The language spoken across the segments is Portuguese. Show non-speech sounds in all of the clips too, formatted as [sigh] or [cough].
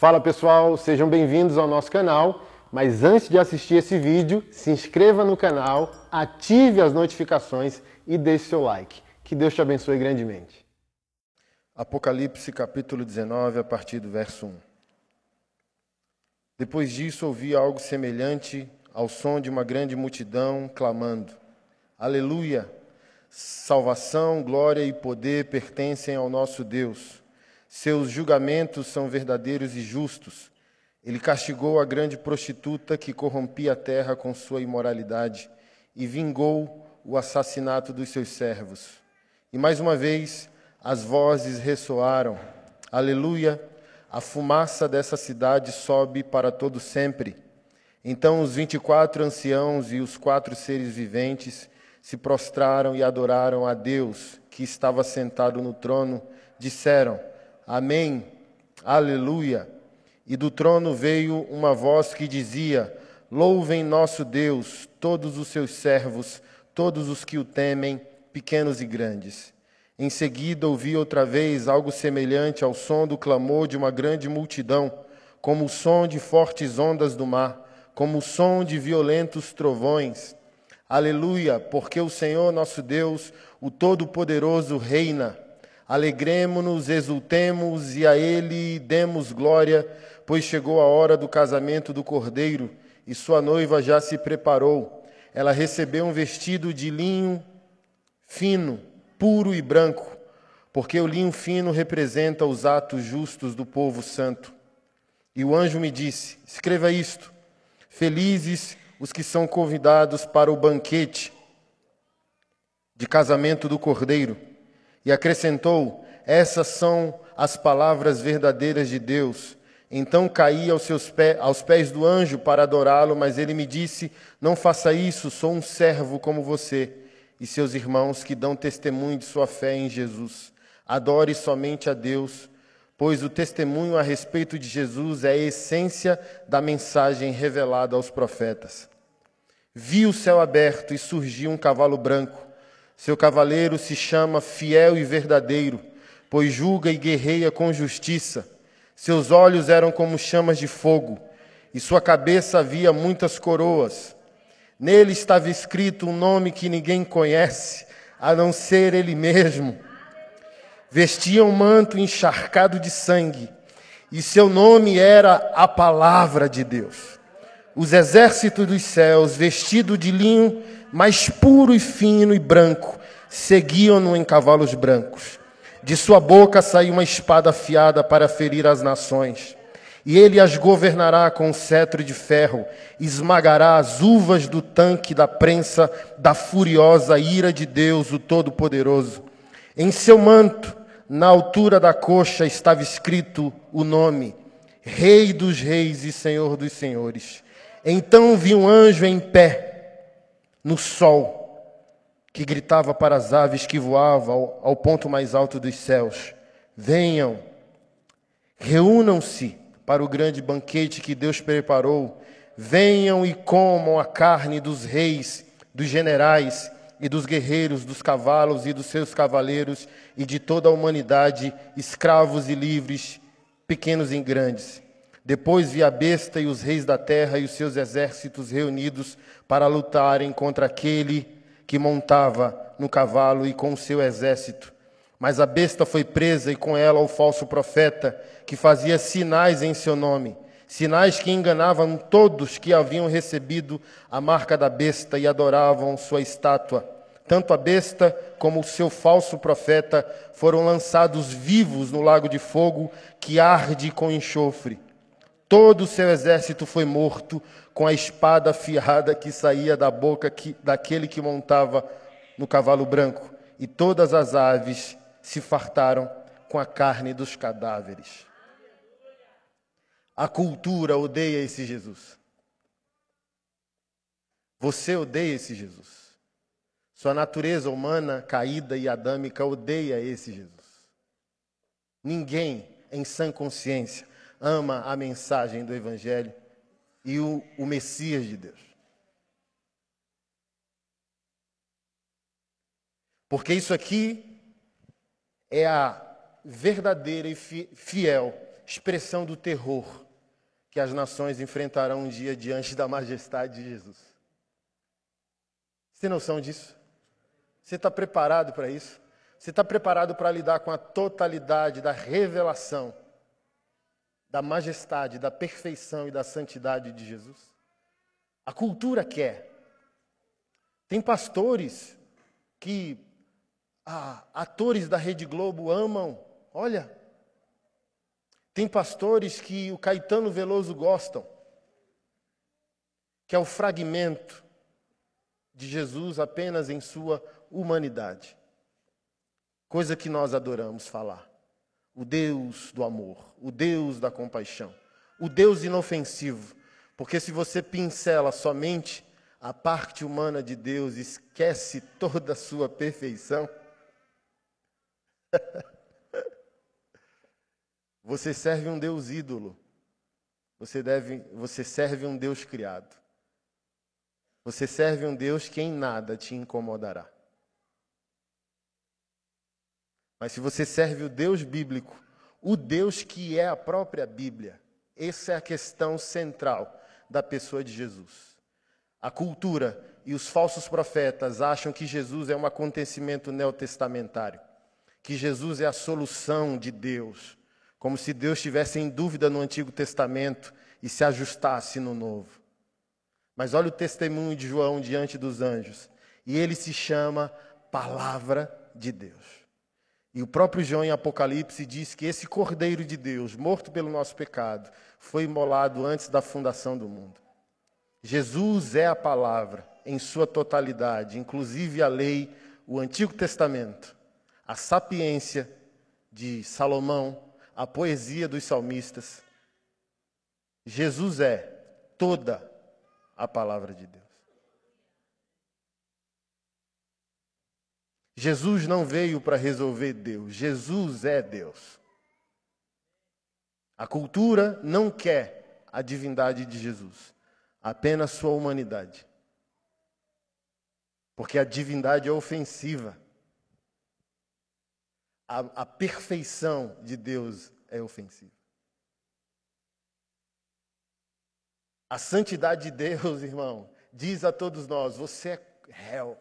Fala pessoal, sejam bem-vindos ao nosso canal. Mas antes de assistir esse vídeo, se inscreva no canal, ative as notificações e deixe seu like. Que Deus te abençoe grandemente. Apocalipse capítulo 19, a partir do verso 1. Depois disso, ouvi algo semelhante ao som de uma grande multidão clamando: Aleluia! Salvação, glória e poder pertencem ao nosso Deus. Seus julgamentos são verdadeiros e justos. Ele castigou a grande prostituta que corrompia a terra com sua imoralidade e vingou o assassinato dos seus servos. E mais uma vez as vozes ressoaram: Aleluia! A fumaça dessa cidade sobe para todo sempre. Então os vinte e quatro anciãos e os quatro seres viventes se prostraram e adoraram a Deus que estava sentado no trono. Disseram: Amém, Aleluia. E do trono veio uma voz que dizia: Louvem nosso Deus, todos os seus servos, todos os que o temem, pequenos e grandes. Em seguida ouvi outra vez algo semelhante ao som do clamor de uma grande multidão, como o som de fortes ondas do mar, como o som de violentos trovões. Aleluia, porque o Senhor nosso Deus, o Todo-Poderoso, reina. Alegremos-nos, exultemos e a Ele demos glória, pois chegou a hora do casamento do Cordeiro e sua noiva já se preparou. Ela recebeu um vestido de linho fino, puro e branco, porque o linho fino representa os atos justos do povo santo. E o anjo me disse: Escreva isto: Felizes os que são convidados para o banquete de casamento do Cordeiro. E acrescentou: Essas são as palavras verdadeiras de Deus. Então caí aos, seus pés, aos pés do anjo para adorá-lo, mas ele me disse: Não faça isso, sou um servo como você e seus irmãos que dão testemunho de sua fé em Jesus. Adore somente a Deus, pois o testemunho a respeito de Jesus é a essência da mensagem revelada aos profetas. Vi o céu aberto e surgiu um cavalo branco. Seu cavaleiro se chama Fiel e Verdadeiro, pois julga e guerreia com justiça. Seus olhos eram como chamas de fogo, e sua cabeça havia muitas coroas. Nele estava escrito um nome que ninguém conhece, a não ser ele mesmo. Vestia um manto encharcado de sangue, e seu nome era a Palavra de Deus. Os exércitos dos céus, vestido de linho mais puro e fino e branco, seguiam-no em cavalos brancos. De sua boca saiu uma espada afiada para ferir as nações. E ele as governará com um cetro de ferro, esmagará as uvas do tanque da prensa da furiosa ira de Deus, o Todo-Poderoso. Em seu manto, na altura da coxa, estava escrito o nome: Rei dos Reis e Senhor dos Senhores. Então vi um anjo em pé no sol, que gritava para as aves que voavam ao, ao ponto mais alto dos céus: Venham, reúnam-se para o grande banquete que Deus preparou. Venham e comam a carne dos reis, dos generais e dos guerreiros, dos cavalos e dos seus cavaleiros e de toda a humanidade, escravos e livres, pequenos e grandes. Depois vi a besta e os reis da terra e os seus exércitos reunidos para lutarem contra aquele que montava no cavalo e com o seu exército. Mas a besta foi presa e com ela o falso profeta, que fazia sinais em seu nome, sinais que enganavam todos que haviam recebido a marca da besta e adoravam sua estátua. Tanto a besta como o seu falso profeta foram lançados vivos no lago de fogo que arde com enxofre. Todo o seu exército foi morto com a espada afiada que saía da boca que, daquele que montava no cavalo branco, e todas as aves se fartaram com a carne dos cadáveres. A cultura odeia esse Jesus. Você odeia esse Jesus. Sua natureza humana caída e adâmica odeia esse Jesus. Ninguém em sã consciência ama a mensagem do Evangelho e o, o Messias de Deus. Porque isso aqui é a verdadeira e fiel expressão do terror que as nações enfrentarão um dia diante da majestade de Jesus. Você tem noção disso? Você está preparado para isso? Você está preparado para lidar com a totalidade da revelação, da majestade, da perfeição e da santidade de Jesus? A cultura quer. Tem pastores que ah, atores da Rede Globo amam. Olha, tem pastores que o Caetano Veloso gostam, que é o fragmento de Jesus apenas em sua humanidade. Coisa que nós adoramos falar. O Deus do amor, o Deus da compaixão, o Deus inofensivo. Porque se você pincela somente a parte humana de Deus, esquece toda a sua perfeição. [laughs] Você serve um Deus ídolo. Você, deve, você serve um Deus criado. Você serve um Deus que em nada te incomodará. Mas se você serve o Deus bíblico, o Deus que é a própria Bíblia, essa é a questão central da pessoa de Jesus. A cultura e os falsos profetas acham que Jesus é um acontecimento neotestamentário, que Jesus é a solução de Deus, como se Deus estivesse em dúvida no Antigo Testamento e se ajustasse no Novo. Mas olha o testemunho de João diante dos anjos. E ele se chama Palavra de Deus. E o próprio João em Apocalipse diz que esse Cordeiro de Deus, morto pelo nosso pecado, foi imolado antes da fundação do mundo. Jesus é a palavra em sua totalidade, inclusive a lei, o Antigo Testamento, a sapiência de Salomão, a poesia dos salmistas. Jesus é toda a palavra de Deus. Jesus não veio para resolver Deus, Jesus é Deus. A cultura não quer a divindade de Jesus, apenas sua humanidade. Porque a divindade é ofensiva a, a perfeição de Deus é ofensiva. A santidade de Deus, [laughs] irmão, diz a todos nós: você é réu.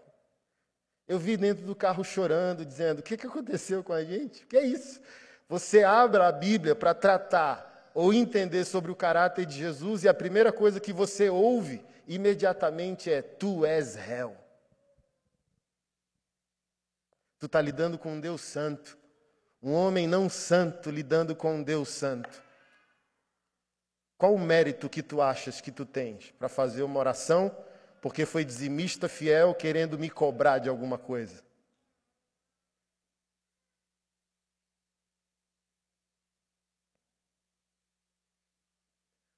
Eu vi dentro do carro chorando, dizendo: o que, que aconteceu com a gente? O que é isso? Você abre a Bíblia para tratar ou entender sobre o caráter de Jesus, e a primeira coisa que você ouve imediatamente é: Tu és réu. Tu está lidando com um Deus santo. Um homem não santo lidando com um Deus santo. Qual o mérito que tu achas que tu tens para fazer uma oração porque foi dizimista fiel querendo me cobrar de alguma coisa?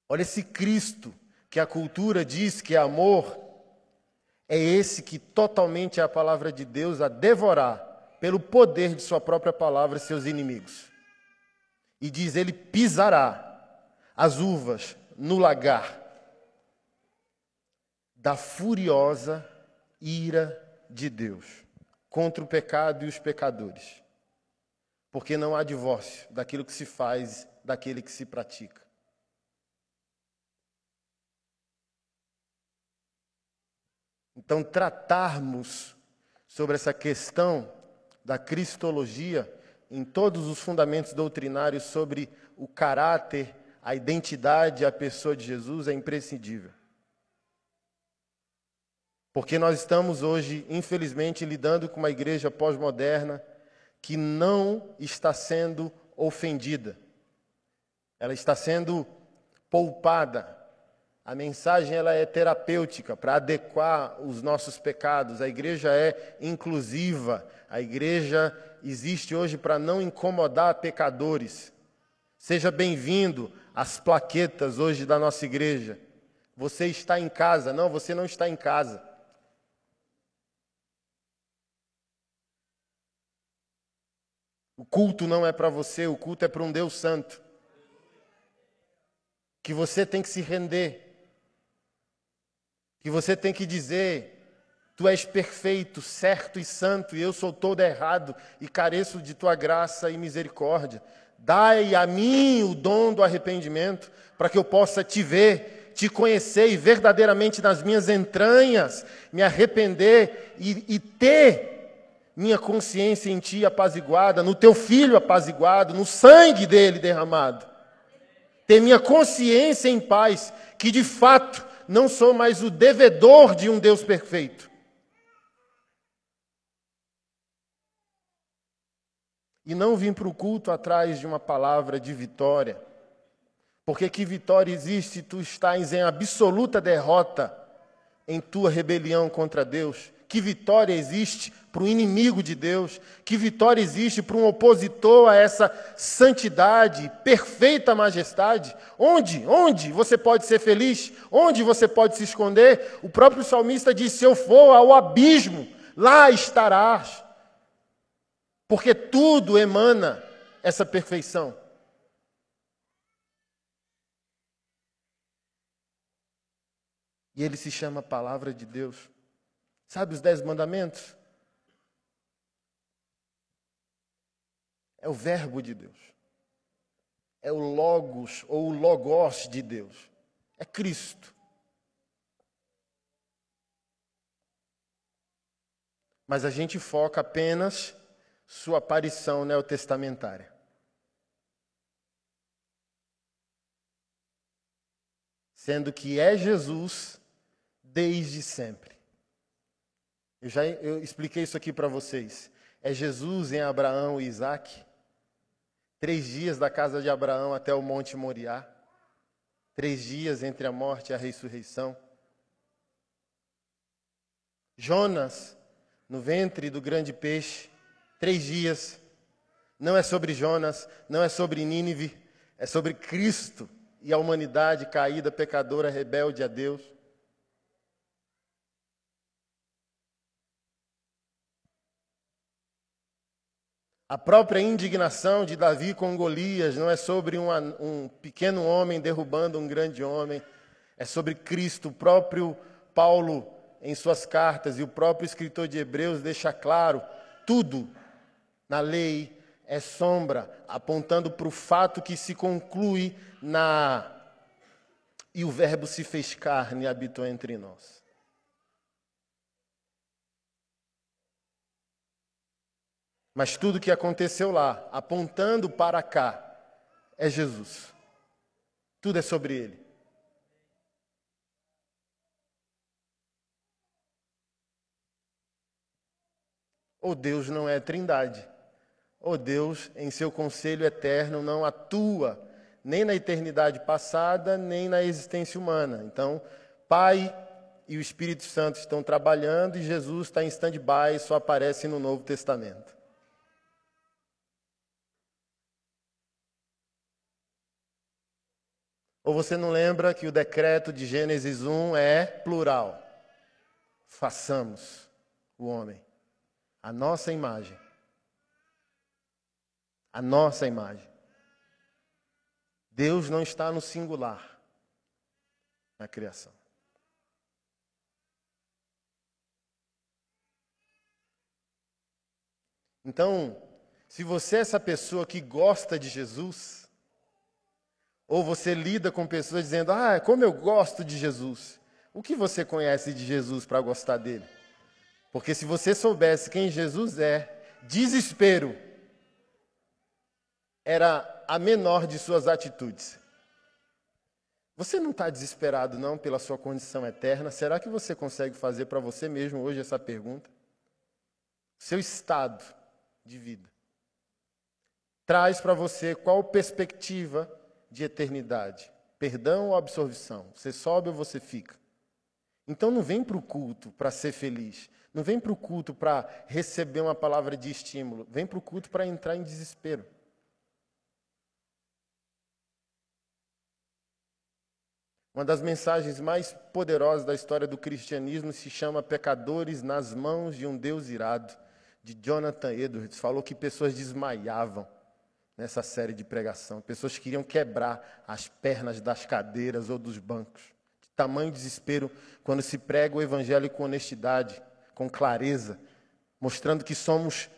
Olha esse Cristo que a cultura diz que é amor, é esse que totalmente é a palavra de Deus a devorar pelo poder de sua própria palavra seus inimigos. E diz: Ele pisará as uvas no lagar da furiosa ira de Deus contra o pecado e os pecadores. Porque não há divórcio daquilo que se faz, daquele que se pratica. Então, tratarmos sobre essa questão da cristologia, em todos os fundamentos doutrinários sobre o caráter, a identidade, a pessoa de Jesus é imprescindível. Porque nós estamos hoje, infelizmente, lidando com uma igreja pós-moderna que não está sendo ofendida. Ela está sendo poupada a mensagem ela é terapêutica para adequar os nossos pecados. A igreja é inclusiva. A igreja existe hoje para não incomodar pecadores. Seja bem-vindo às plaquetas hoje da nossa igreja. Você está em casa. Não, você não está em casa. O culto não é para você, o culto é para um Deus santo. Que você tem que se render que você tem que dizer: Tu és perfeito, certo e santo, e eu sou todo errado e careço de tua graça e misericórdia. Dai a mim o dom do arrependimento, para que eu possa te ver, te conhecer e verdadeiramente nas minhas entranhas me arrepender e, e ter minha consciência em ti apaziguada, no teu filho apaziguado, no sangue dele derramado. Ter minha consciência em paz, que de fato não sou mais o devedor de um Deus perfeito. E não vim para o culto atrás de uma palavra de vitória. Porque que vitória existe se tu estás em absoluta derrota em tua rebelião contra Deus? Que vitória existe para o inimigo de Deus? Que vitória existe para um opositor a essa santidade, perfeita majestade? Onde? Onde você pode ser feliz? Onde você pode se esconder? O próprio salmista diz: Se eu for ao abismo, lá estarás porque tudo emana essa perfeição. E ele se chama Palavra de Deus. Sabe os Dez Mandamentos? É o Verbo de Deus. É o Logos ou o Logos de Deus. É Cristo. Mas a gente foca apenas sua aparição neotestamentária. Sendo que é Jesus desde sempre. Eu já eu expliquei isso aqui para vocês. É Jesus em Abraão e Isaac. Três dias da casa de Abraão até o Monte Moriá. Três dias entre a morte e a ressurreição. Jonas, no ventre do grande peixe. Três dias. Não é sobre Jonas, não é sobre Nínive, é sobre Cristo e a humanidade caída, pecadora, rebelde a Deus. A própria indignação de Davi com Golias não é sobre um, um, pequeno homem derrubando um grande homem, é sobre Cristo. O próprio Paulo, em suas cartas, e o próprio escritor de Hebreus deixa claro tudo na lei é sombra, apontando para o fato que se conclui na. E o Verbo se fez carne e habitou entre nós. Mas tudo que aconteceu lá, apontando para cá, é Jesus. Tudo é sobre ele. Ou Deus não é trindade. Oh Deus, em seu conselho eterno, não atua nem na eternidade passada, nem na existência humana. Então, Pai e o Espírito Santo estão trabalhando e Jesus está em stand-by, só aparece no Novo Testamento. Ou você não lembra que o decreto de Gênesis 1 é plural? Façamos o homem, a nossa imagem a nossa imagem. Deus não está no singular na criação. Então, se você é essa pessoa que gosta de Jesus, ou você lida com pessoas dizendo, ah, como eu gosto de Jesus, o que você conhece de Jesus para gostar dele? Porque se você soubesse quem Jesus é, desespero era a menor de suas atitudes. Você não está desesperado, não, pela sua condição eterna? Será que você consegue fazer para você mesmo hoje essa pergunta? Seu estado de vida traz para você qual perspectiva de eternidade? Perdão ou absolvição? Você sobe ou você fica? Então não vem para o culto para ser feliz. Não vem para o culto para receber uma palavra de estímulo. Vem para o culto para entrar em desespero. Uma das mensagens mais poderosas da história do cristianismo se chama Pecadores nas mãos de um Deus irado, de Jonathan Edwards. Falou que pessoas desmaiavam nessa série de pregação. Pessoas queriam quebrar as pernas das cadeiras ou dos bancos. De tamanho desespero quando se prega o evangelho com honestidade, com clareza, mostrando que somos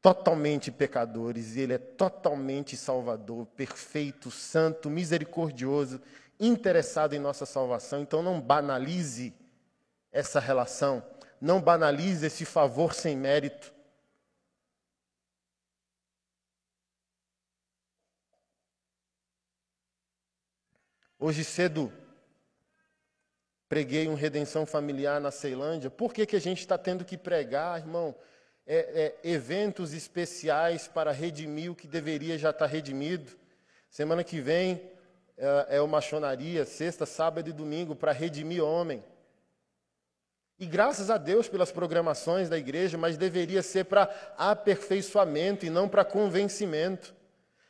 totalmente pecadores e Ele é totalmente Salvador, perfeito, santo, misericordioso, interessado em nossa salvação. Então não banalize essa relação, não banalize esse favor sem mérito. Hoje cedo, preguei um redenção familiar na Ceilândia. Por que, que a gente está tendo que pregar, irmão? É, é, eventos especiais para redimir o que deveria já estar tá redimido. Semana que vem é, é uma machonaria, sexta, sábado e domingo, para redimir homem. E graças a Deus pelas programações da igreja, mas deveria ser para aperfeiçoamento e não para convencimento.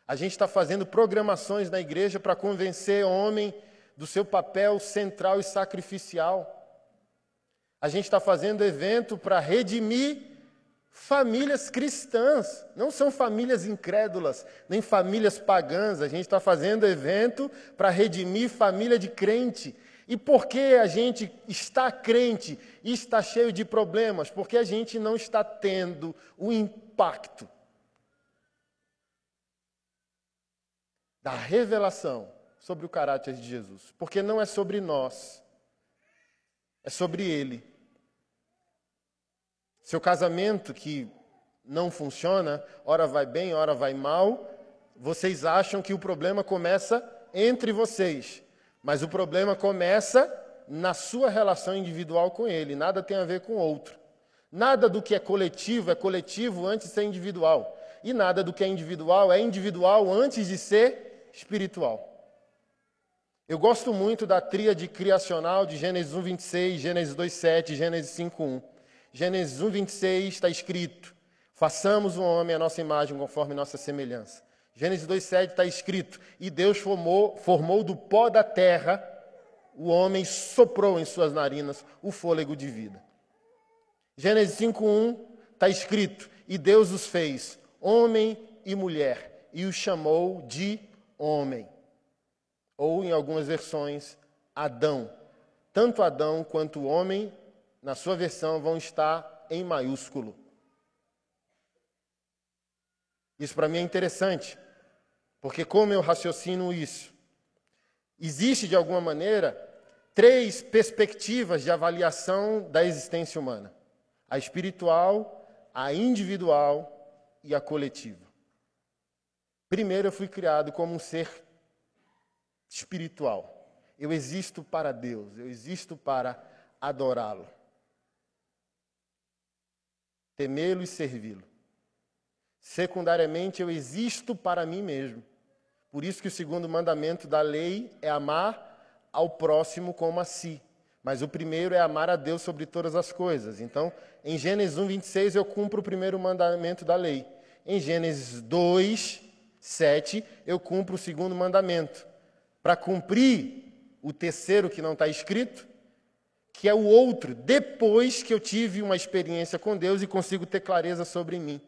A gente está fazendo programações na igreja para convencer homem do seu papel central e sacrificial. A gente está fazendo evento para redimir famílias cristãs, não são famílias incrédulas, nem famílias pagãs. A gente está fazendo evento para redimir família de crente. E por que a gente está crente e está cheio de problemas? Porque a gente não está tendo o impacto da revelação sobre o caráter de Jesus. Porque não é sobre nós, é sobre Ele. Seu casamento que não funciona, ora vai bem, ora vai mal, vocês acham que o problema começa entre vocês, mas o problema começa na sua relação individual com Ele, nada tem a ver com o outro. Nada do que é coletivo é coletivo antes de ser individual. E nada do que é individual é individual antes de ser espiritual. Eu gosto muito da tríade criacional de Gênesis 1, 26, Gênesis 2, 7, Gênesis 5, 1. Gênesis 1, 26 está escrito: façamos o homem à nossa imagem, conforme nossa semelhança. Gênesis 2, 7 está escrito: e Deus formou, formou do pó da terra o homem, soprou em suas narinas o fôlego de vida. Gênesis 5, 1 está escrito: e Deus os fez homem e mulher, e os chamou de homem. Ou, em algumas versões, Adão. Tanto Adão quanto o homem, na sua versão, vão estar em maiúsculo. Isso para mim é interessante, porque como eu raciocino isso? Existe, de alguma maneira, três perspectivas de avaliação da existência humana: a espiritual, a individual e a coletiva. Primeiro, eu fui criado como um ser espiritual. Eu existo para Deus, eu existo para adorá-lo, temê-lo e servi-lo. Secundariamente, eu existo para mim mesmo. Por isso que o segundo mandamento da lei é amar ao próximo como a si. Mas o primeiro é amar a Deus sobre todas as coisas. Então, em Gênesis 1, 26, eu cumpro o primeiro mandamento da lei. Em Gênesis 2, 7, eu cumpro o segundo mandamento. Para cumprir o terceiro que não está escrito, que é o outro, depois que eu tive uma experiência com Deus e consigo ter clareza sobre mim.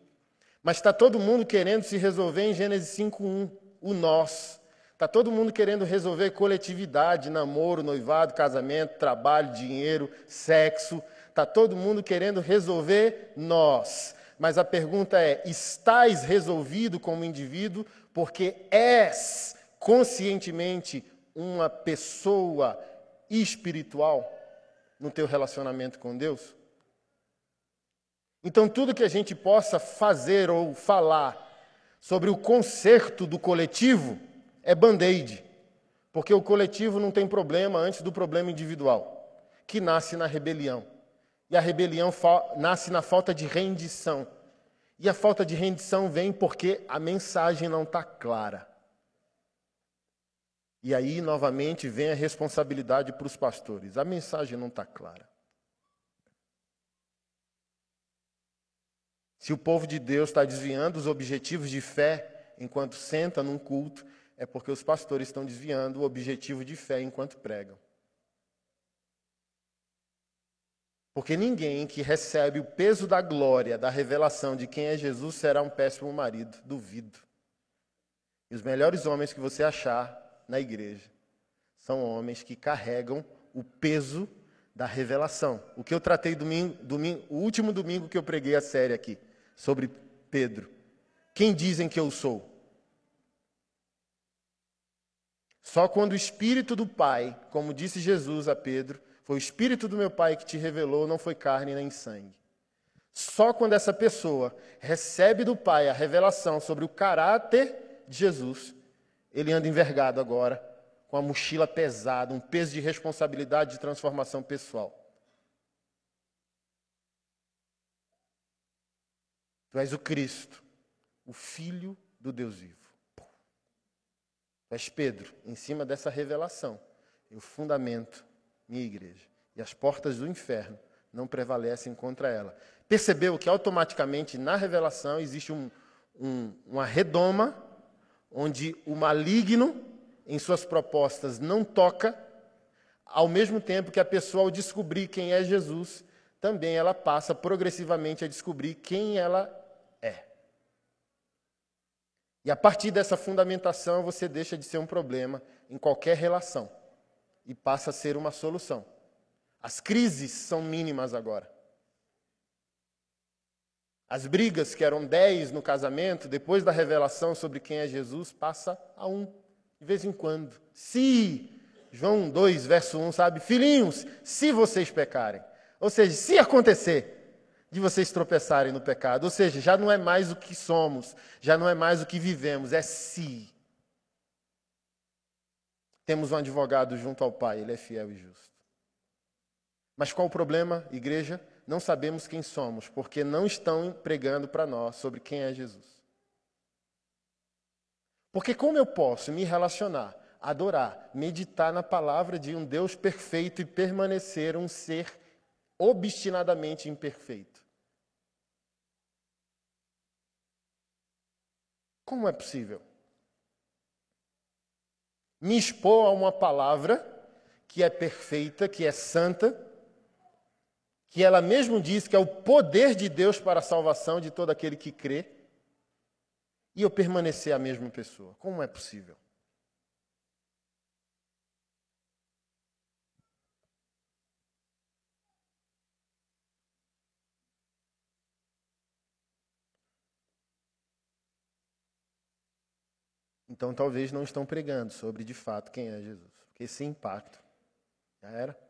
Mas está todo mundo querendo se resolver em Gênesis 5.1, o nós. Está todo mundo querendo resolver coletividade, namoro, noivado, casamento, trabalho, dinheiro, sexo. Está todo mundo querendo resolver nós. Mas a pergunta é: estás resolvido como indivíduo porque és conscientemente uma pessoa espiritual no teu relacionamento com Deus? Então, tudo que a gente possa fazer ou falar sobre o conserto do coletivo é band-aid, porque o coletivo não tem problema antes do problema individual, que nasce na rebelião. E a rebelião nasce na falta de rendição. E a falta de rendição vem porque a mensagem não está clara. E aí, novamente, vem a responsabilidade para os pastores. A mensagem não está clara. Se o povo de Deus está desviando os objetivos de fé enquanto senta num culto, é porque os pastores estão desviando o objetivo de fé enquanto pregam. Porque ninguém que recebe o peso da glória, da revelação de quem é Jesus, será um péssimo marido. Duvido. E os melhores homens que você achar na igreja são homens que carregam o peso da revelação. O que eu tratei domingo, domingo, o último domingo que eu preguei a série aqui, sobre Pedro: Quem dizem que eu sou? Só quando o Espírito do Pai, como disse Jesus a Pedro, foi o Espírito do meu Pai que te revelou, não foi carne nem sangue. Só quando essa pessoa recebe do Pai a revelação sobre o caráter de Jesus, ele anda envergado agora, com a mochila pesada, um peso de responsabilidade de transformação pessoal. Tu és o Cristo, o Filho do Deus vivo. Mas Pedro, em cima dessa revelação, eu fundamento minha igreja. E as portas do inferno não prevalecem contra ela. Percebeu que automaticamente na revelação existe um, um, uma redoma onde o maligno, em suas propostas, não toca, ao mesmo tempo que a pessoa, ao descobrir quem é Jesus, também ela passa progressivamente a descobrir quem ela e a partir dessa fundamentação, você deixa de ser um problema em qualquer relação e passa a ser uma solução. As crises são mínimas agora. As brigas, que eram dez no casamento, depois da revelação sobre quem é Jesus, passa a um, de vez em quando. Se, João 2, verso 1, sabe? Filhinhos, se vocês pecarem. Ou seja, se acontecer, de vocês tropeçarem no pecado. Ou seja, já não é mais o que somos, já não é mais o que vivemos, é si. Temos um advogado junto ao Pai, ele é fiel e justo. Mas qual o problema, igreja? Não sabemos quem somos, porque não estão pregando para nós sobre quem é Jesus. Porque como eu posso me relacionar, adorar, meditar na palavra de um Deus perfeito e permanecer um ser obstinadamente imperfeito? Como é possível? Me expor a uma palavra que é perfeita, que é santa, que ela mesmo diz que é o poder de Deus para a salvação de todo aquele que crê, e eu permanecer a mesma pessoa. Como é possível? Então talvez não estão pregando sobre de fato quem é Jesus. Porque esse impacto já era.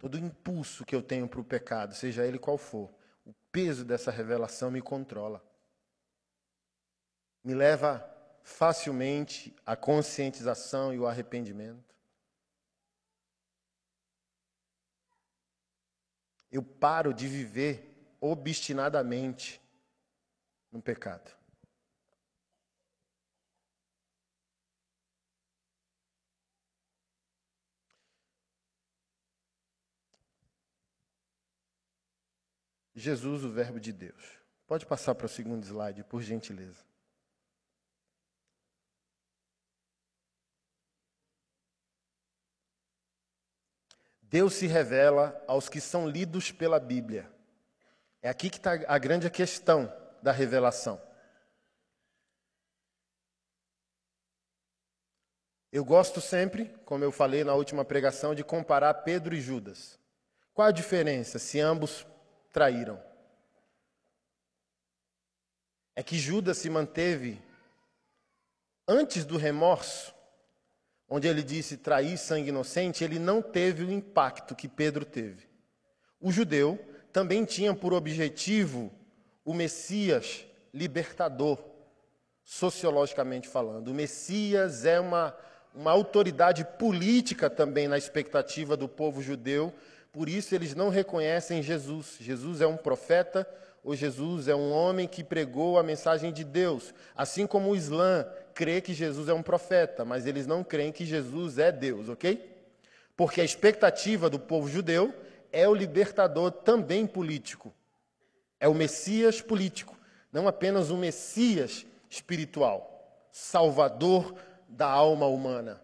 Todo impulso que eu tenho para o pecado, seja ele qual for, o peso dessa revelação me controla. Me leva facilmente à conscientização e ao arrependimento. Eu paro de viver obstinadamente no pecado. Jesus, o Verbo de Deus. Pode passar para o segundo slide, por gentileza. Deus se revela aos que são lidos pela Bíblia. É aqui que está a grande questão da revelação. Eu gosto sempre, como eu falei na última pregação, de comparar Pedro e Judas. Qual a diferença se ambos traíram. É que Judas se manteve antes do remorso, onde ele disse trair sangue inocente, ele não teve o impacto que Pedro teve. O judeu também tinha por objetivo o Messias libertador, sociologicamente falando. O Messias é uma, uma autoridade política também na expectativa do povo judeu, por isso eles não reconhecem Jesus. Jesus é um profeta ou Jesus é um homem que pregou a mensagem de Deus. Assim como o Islã crê que Jesus é um profeta, mas eles não creem que Jesus é Deus, ok? Porque a expectativa do povo judeu é o libertador também político. É o Messias político, não apenas o Messias espiritual, salvador da alma humana.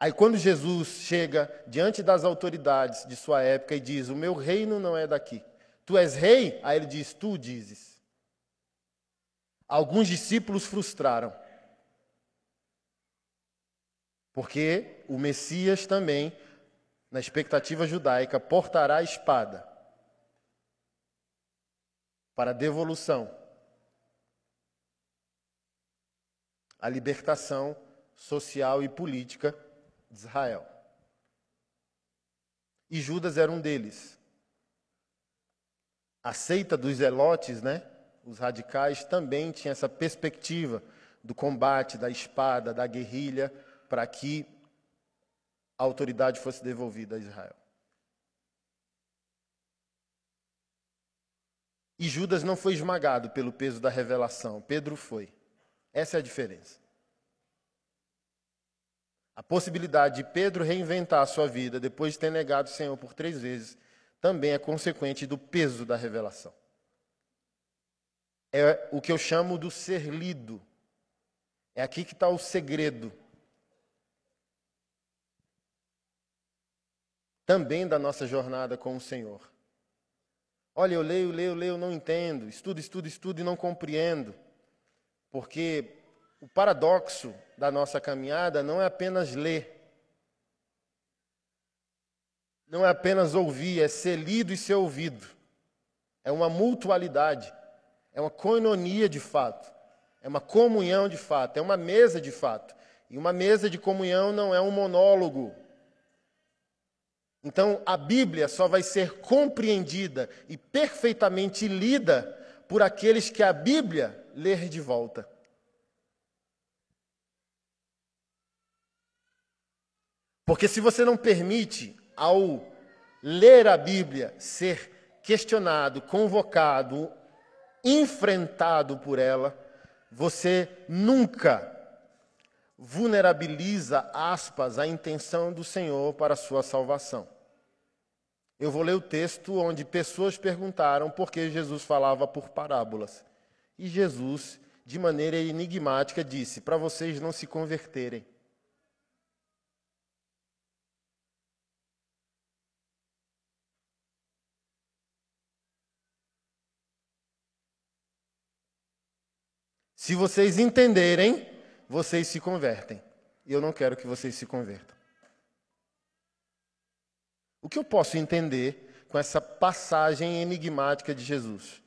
Aí, quando Jesus chega diante das autoridades de sua época e diz: O meu reino não é daqui. Tu és rei? Aí ele diz: Tu dizes. Alguns discípulos frustraram. Porque o Messias também, na expectativa judaica, portará a espada para a devolução, a libertação social e política de Israel. E Judas era um deles. A seita dos zelotes, né? Os radicais também tinha essa perspectiva do combate, da espada, da guerrilha, para que a autoridade fosse devolvida a Israel. E Judas não foi esmagado pelo peso da revelação, Pedro foi. Essa é a diferença. A possibilidade de Pedro reinventar a sua vida depois de ter negado o Senhor por três vezes também é consequente do peso da revelação. É o que eu chamo do ser lido. É aqui que está o segredo. Também da nossa jornada com o Senhor. Olha, eu leio, leio, leio, não entendo. Estudo, estudo, estudo e não compreendo. Porque o paradoxo da nossa caminhada não é apenas ler, não é apenas ouvir, é ser lido e ser ouvido. É uma mutualidade, é uma coinonia de fato, é uma comunhão de fato, é uma mesa de fato. E uma mesa de comunhão não é um monólogo. Então, a Bíblia só vai ser compreendida e perfeitamente lida por aqueles que a Bíblia ler de volta. Porque se você não permite, ao ler a Bíblia, ser questionado, convocado, enfrentado por ela, você nunca vulnerabiliza, aspas, a intenção do Senhor para a sua salvação. Eu vou ler o texto onde pessoas perguntaram por que Jesus falava por parábolas. E Jesus, de maneira enigmática, disse: para vocês não se converterem. Se vocês entenderem, vocês se convertem. E eu não quero que vocês se convertam. O que eu posso entender com essa passagem enigmática de Jesus?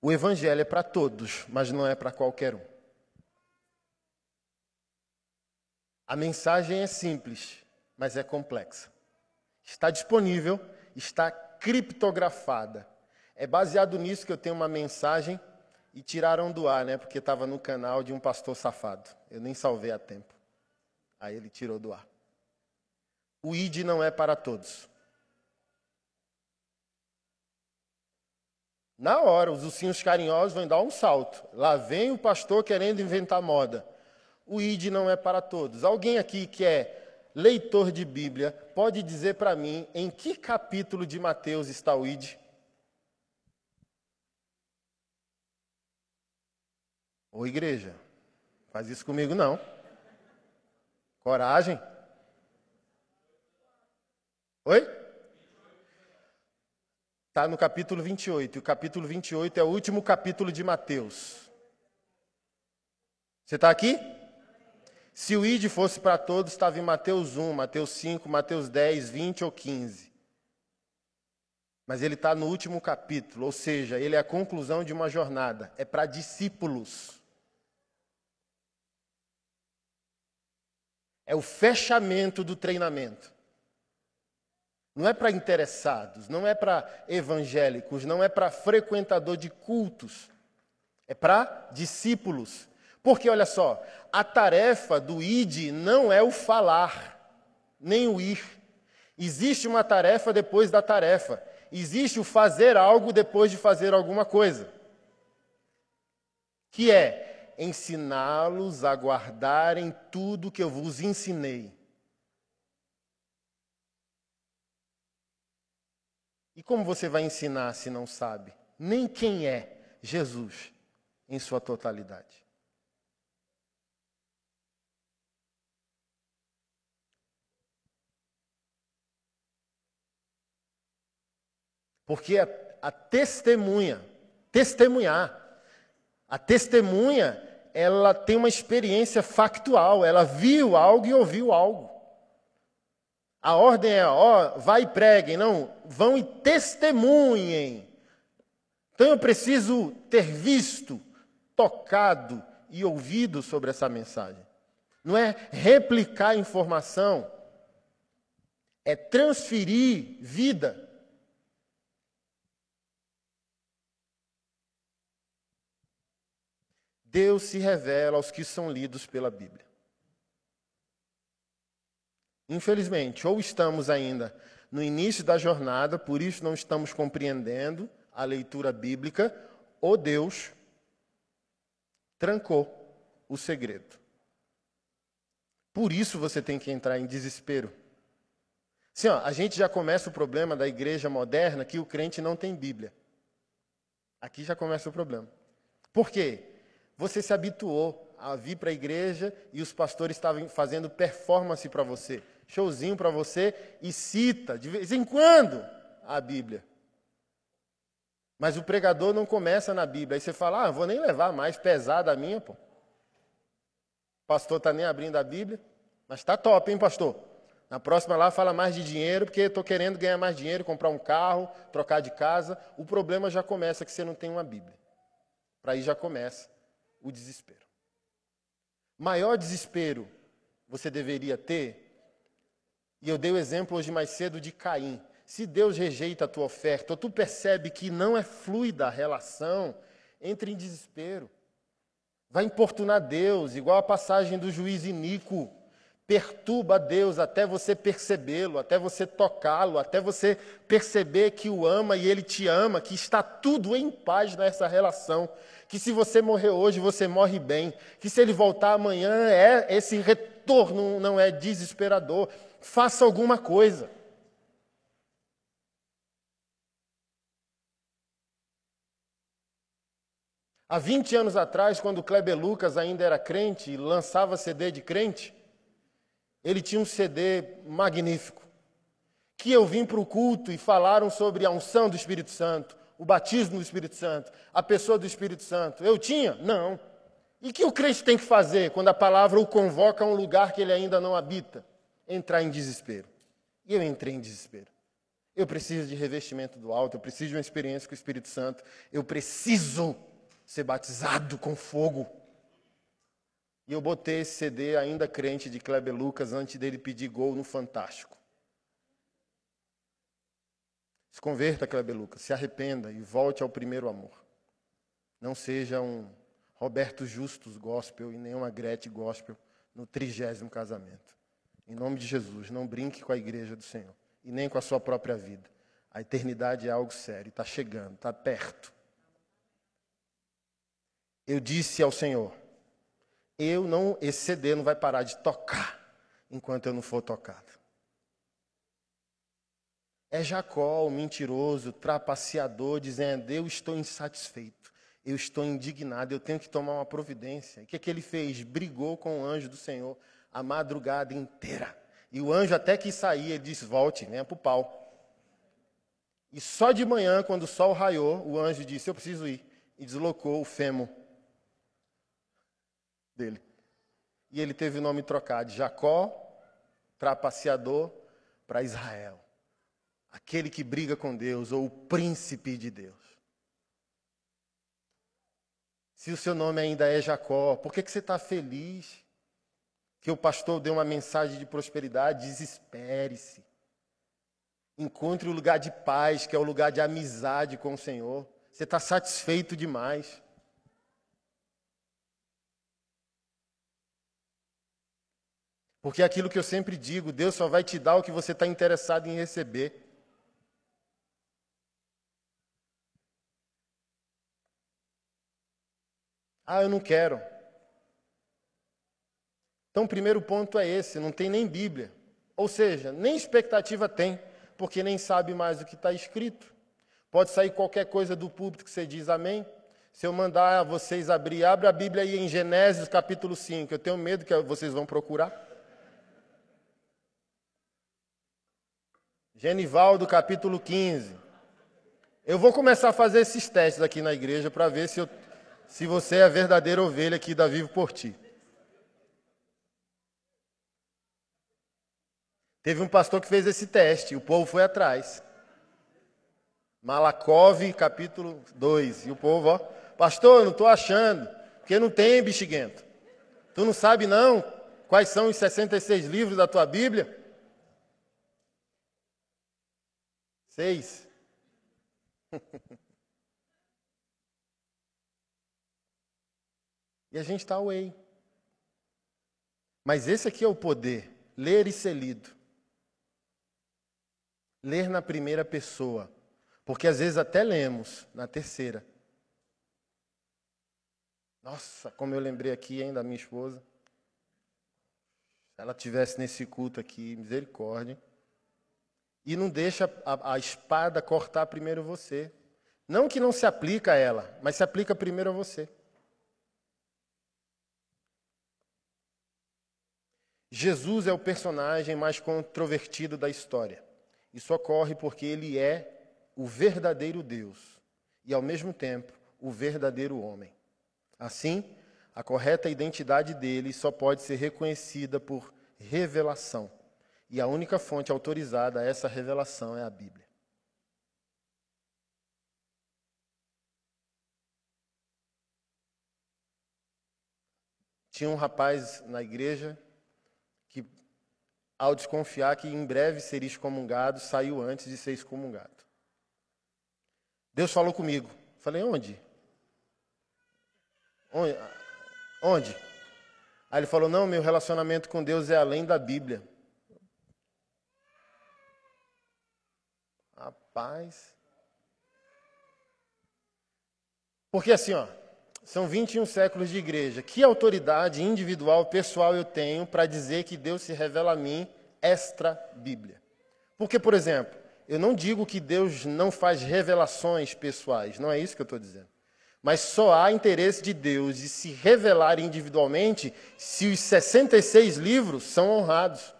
O Evangelho é para todos, mas não é para qualquer um. A mensagem é simples, mas é complexa. Está disponível, está criptografada. É baseado nisso que eu tenho uma mensagem e tiraram do ar, né? Porque estava no canal de um pastor safado. Eu nem salvei a tempo. Aí ele tirou do ar. O ID não é para todos. Na hora, os ursinhos carinhosos vão dar um salto. Lá vem o pastor querendo inventar moda. O ID não é para todos. Alguém aqui que é leitor de Bíblia pode dizer para mim em que capítulo de Mateus está o ID? Ô igreja, faz isso comigo não. Coragem. Oi? Está no capítulo 28. E o capítulo 28 é o último capítulo de Mateus. Você está aqui? Se o ID fosse para todos, estava em Mateus 1, Mateus 5, Mateus 10, 20 ou 15. Mas ele está no último capítulo, ou seja, ele é a conclusão de uma jornada. É para discípulos. É o fechamento do treinamento. Não é para interessados, não é para evangélicos, não é para frequentador de cultos. É para discípulos. Porque, olha só, a tarefa do id não é o falar, nem o ir. Existe uma tarefa depois da tarefa. Existe o fazer algo depois de fazer alguma coisa. Que é ensiná-los a guardarem tudo que eu vos ensinei. E como você vai ensinar se não sabe nem quem é Jesus em sua totalidade? Porque a, a testemunha, testemunhar, a testemunha ela tem uma experiência factual, ela viu algo e ouviu algo. A ordem é, ó, vai e preguem, não, vão e testemunhem. Então eu preciso ter visto, tocado e ouvido sobre essa mensagem. Não é replicar informação, é transferir vida. Deus se revela aos que são lidos pela Bíblia. Infelizmente, ou estamos ainda no início da jornada, por isso não estamos compreendendo a leitura bíblica, ou Deus trancou o segredo. Por isso você tem que entrar em desespero. Sim, ó, a gente já começa o problema da igreja moderna que o crente não tem Bíblia. Aqui já começa o problema. Por quê? Você se habituou a vir para a igreja e os pastores estavam fazendo performance para você, showzinho para você e cita de vez em quando a Bíblia. Mas o pregador não começa na Bíblia. Aí você fala, ah, vou nem levar mais pesada a minha, pô. O pastor está nem abrindo a Bíblia. Mas está top, hein, pastor? Na próxima lá fala mais de dinheiro, porque estou querendo ganhar mais dinheiro, comprar um carro, trocar de casa. O problema já começa que você não tem uma Bíblia. Para aí já começa o desespero. Maior desespero você deveria ter, e eu dei o exemplo hoje mais cedo de Caim. Se Deus rejeita a tua oferta, ou tu percebe que não é fluida a relação, entre em desespero. Vai importunar Deus, igual a passagem do juiz Inico. Perturba Deus até você percebê-lo, até você tocá-lo, até você perceber que o ama e ele te ama, que está tudo em paz nessa relação que se você morrer hoje, você morre bem, que se ele voltar amanhã, é esse retorno não é desesperador. Faça alguma coisa. Há 20 anos atrás, quando Kleber Lucas ainda era crente e lançava CD de crente, ele tinha um CD magnífico. Que eu vim para o culto e falaram sobre a unção do Espírito Santo, o batismo do Espírito Santo, a pessoa do Espírito Santo. Eu tinha? Não. E que o crente tem que fazer quando a palavra o convoca a um lugar que ele ainda não habita? Entrar em desespero. E eu entrei em desespero. Eu preciso de revestimento do alto, eu preciso de uma experiência com o Espírito Santo, eu preciso ser batizado com fogo. E eu botei esse CD ainda crente de Kleber Lucas antes dele pedir gol no Fantástico. Se converta, Kleber Lucas, se arrependa e volte ao primeiro amor. Não seja um Roberto Justus gospel e nem uma Grete gospel no trigésimo casamento. Em nome de Jesus, não brinque com a igreja do Senhor e nem com a sua própria vida. A eternidade é algo sério, está chegando, está perto. Eu disse ao Senhor, eu não, esse CD não vai parar de tocar enquanto eu não for tocado. É Jacó, o mentiroso, trapaceador, dizendo: Eu estou insatisfeito, eu estou indignado, eu tenho que tomar uma providência. O que, é que ele fez? Brigou com o anjo do Senhor a madrugada inteira. E o anjo até que ele disse: Volte, venha para o pau. E só de manhã, quando o sol raiou, o anjo disse: Eu preciso ir. E deslocou o fêmur dele. E ele teve o nome trocado de Jacó, trapaceador, para Israel aquele que briga com Deus ou o príncipe de Deus. Se o seu nome ainda é Jacó, por que, que você está feliz? Que o pastor deu uma mensagem de prosperidade, desespere-se. Encontre o lugar de paz, que é o lugar de amizade com o Senhor. Você está satisfeito demais. Porque é aquilo que eu sempre digo, Deus só vai te dar o que você está interessado em receber. Ah, eu não quero. Então, o primeiro ponto é esse: não tem nem Bíblia. Ou seja, nem expectativa tem, porque nem sabe mais o que está escrito. Pode sair qualquer coisa do púlpito que você diz amém. Se eu mandar vocês abrir, abre a Bíblia aí em Gênesis capítulo 5. Eu tenho medo que vocês vão procurar. Genivaldo capítulo 15. Eu vou começar a fazer esses testes aqui na igreja para ver se eu se você é a verdadeira ovelha que dá vivo por ti. Teve um pastor que fez esse teste, o povo foi atrás. Malakov, capítulo 2. E o povo, ó, pastor, não estou achando, porque não tem bexiguento. Tu não sabe, não, quais são os 66 livros da tua Bíblia? Seis. [laughs] e a gente está away. Mas esse aqui é o poder: ler e ser lido. Ler na primeira pessoa. Porque às vezes até lemos na terceira. Nossa, como eu lembrei aqui ainda da minha esposa. Se ela tivesse nesse culto aqui, misericórdia. E não deixa a, a espada cortar primeiro você. Não que não se aplica a ela, mas se aplica primeiro a você. Jesus é o personagem mais controvertido da história. Isso ocorre porque ele é o verdadeiro Deus e, ao mesmo tempo, o verdadeiro homem. Assim, a correta identidade dele só pode ser reconhecida por revelação. E a única fonte autorizada a essa revelação é a Bíblia. Tinha um rapaz na igreja ao desconfiar que em breve seria excomungado, saiu antes de ser excomungado. Deus falou comigo. Falei, onde? Onde? Onde? Aí ele falou: Não, meu relacionamento com Deus é além da Bíblia. Rapaz. Porque assim, ó, são 21 séculos de igreja. Que autoridade individual, pessoal eu tenho para dizer que Deus se revela a mim extra Bíblia? Porque, por exemplo, eu não digo que Deus não faz revelações pessoais, não é isso que eu estou dizendo. Mas só há interesse de Deus de se revelar individualmente se os 66 livros são honrados.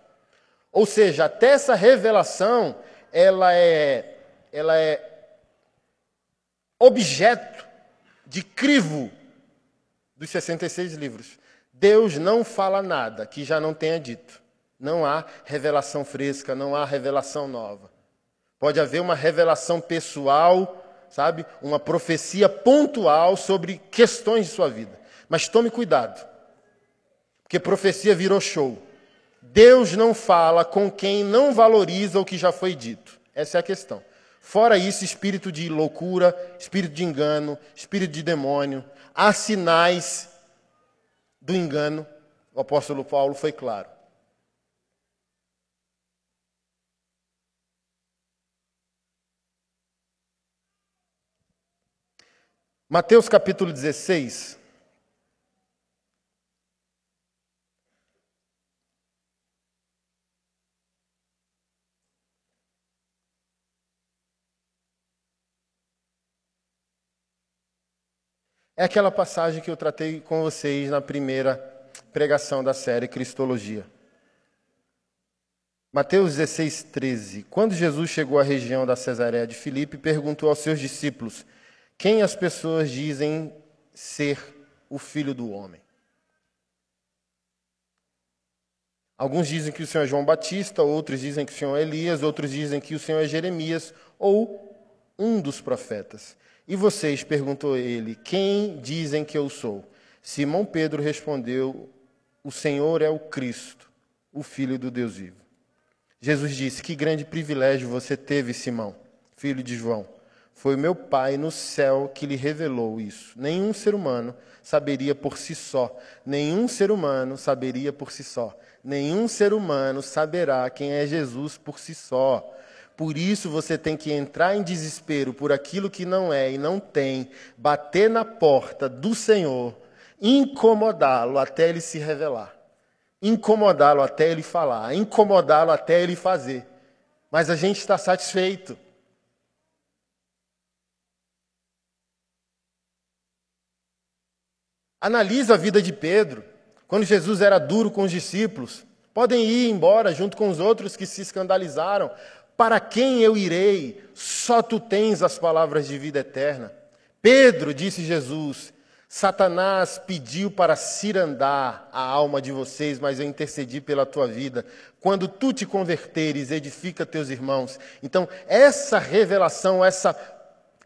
Ou seja, até essa revelação, ela é, ela é objeto de crivo dos 66 livros. Deus não fala nada que já não tenha dito. Não há revelação fresca, não há revelação nova. Pode haver uma revelação pessoal sabe? Uma profecia pontual sobre questões de sua vida. Mas tome cuidado, porque profecia virou show. Deus não fala com quem não valoriza o que já foi dito. Essa é a questão. Fora isso, espírito de loucura, espírito de engano, espírito de demônio, há sinais do engano. O apóstolo Paulo foi claro. Mateus capítulo 16. É aquela passagem que eu tratei com vocês na primeira pregação da série Cristologia. Mateus 16, 13. Quando Jesus chegou à região da Cesareia de Filipe, perguntou aos seus discípulos: quem as pessoas dizem ser o filho do homem? Alguns dizem que o Senhor é João Batista, outros dizem que o Senhor é Elias, outros dizem que o Senhor é Jeremias ou um dos profetas. E vocês, perguntou ele, quem dizem que eu sou? Simão Pedro respondeu: O Senhor é o Cristo, o Filho do Deus vivo. Jesus disse: Que grande privilégio você teve, Simão, filho de João foi meu Pai no céu que lhe revelou isso. Nenhum ser humano saberia por si só. Nenhum ser humano saberia por si só. Nenhum ser humano saberá quem é Jesus por si só. Por isso você tem que entrar em desespero por aquilo que não é e não tem, bater na porta do Senhor, incomodá-lo até ele se revelar, incomodá-lo até ele falar, incomodá-lo até ele fazer. Mas a gente está satisfeito. Analisa a vida de Pedro, quando Jesus era duro com os discípulos. Podem ir embora junto com os outros que se escandalizaram. Para quem eu irei? Só tu tens as palavras de vida eterna. Pedro, disse Jesus, Satanás pediu para cirandar a alma de vocês, mas eu intercedi pela tua vida. Quando tu te converteres, edifica teus irmãos. Então, essa revelação, essa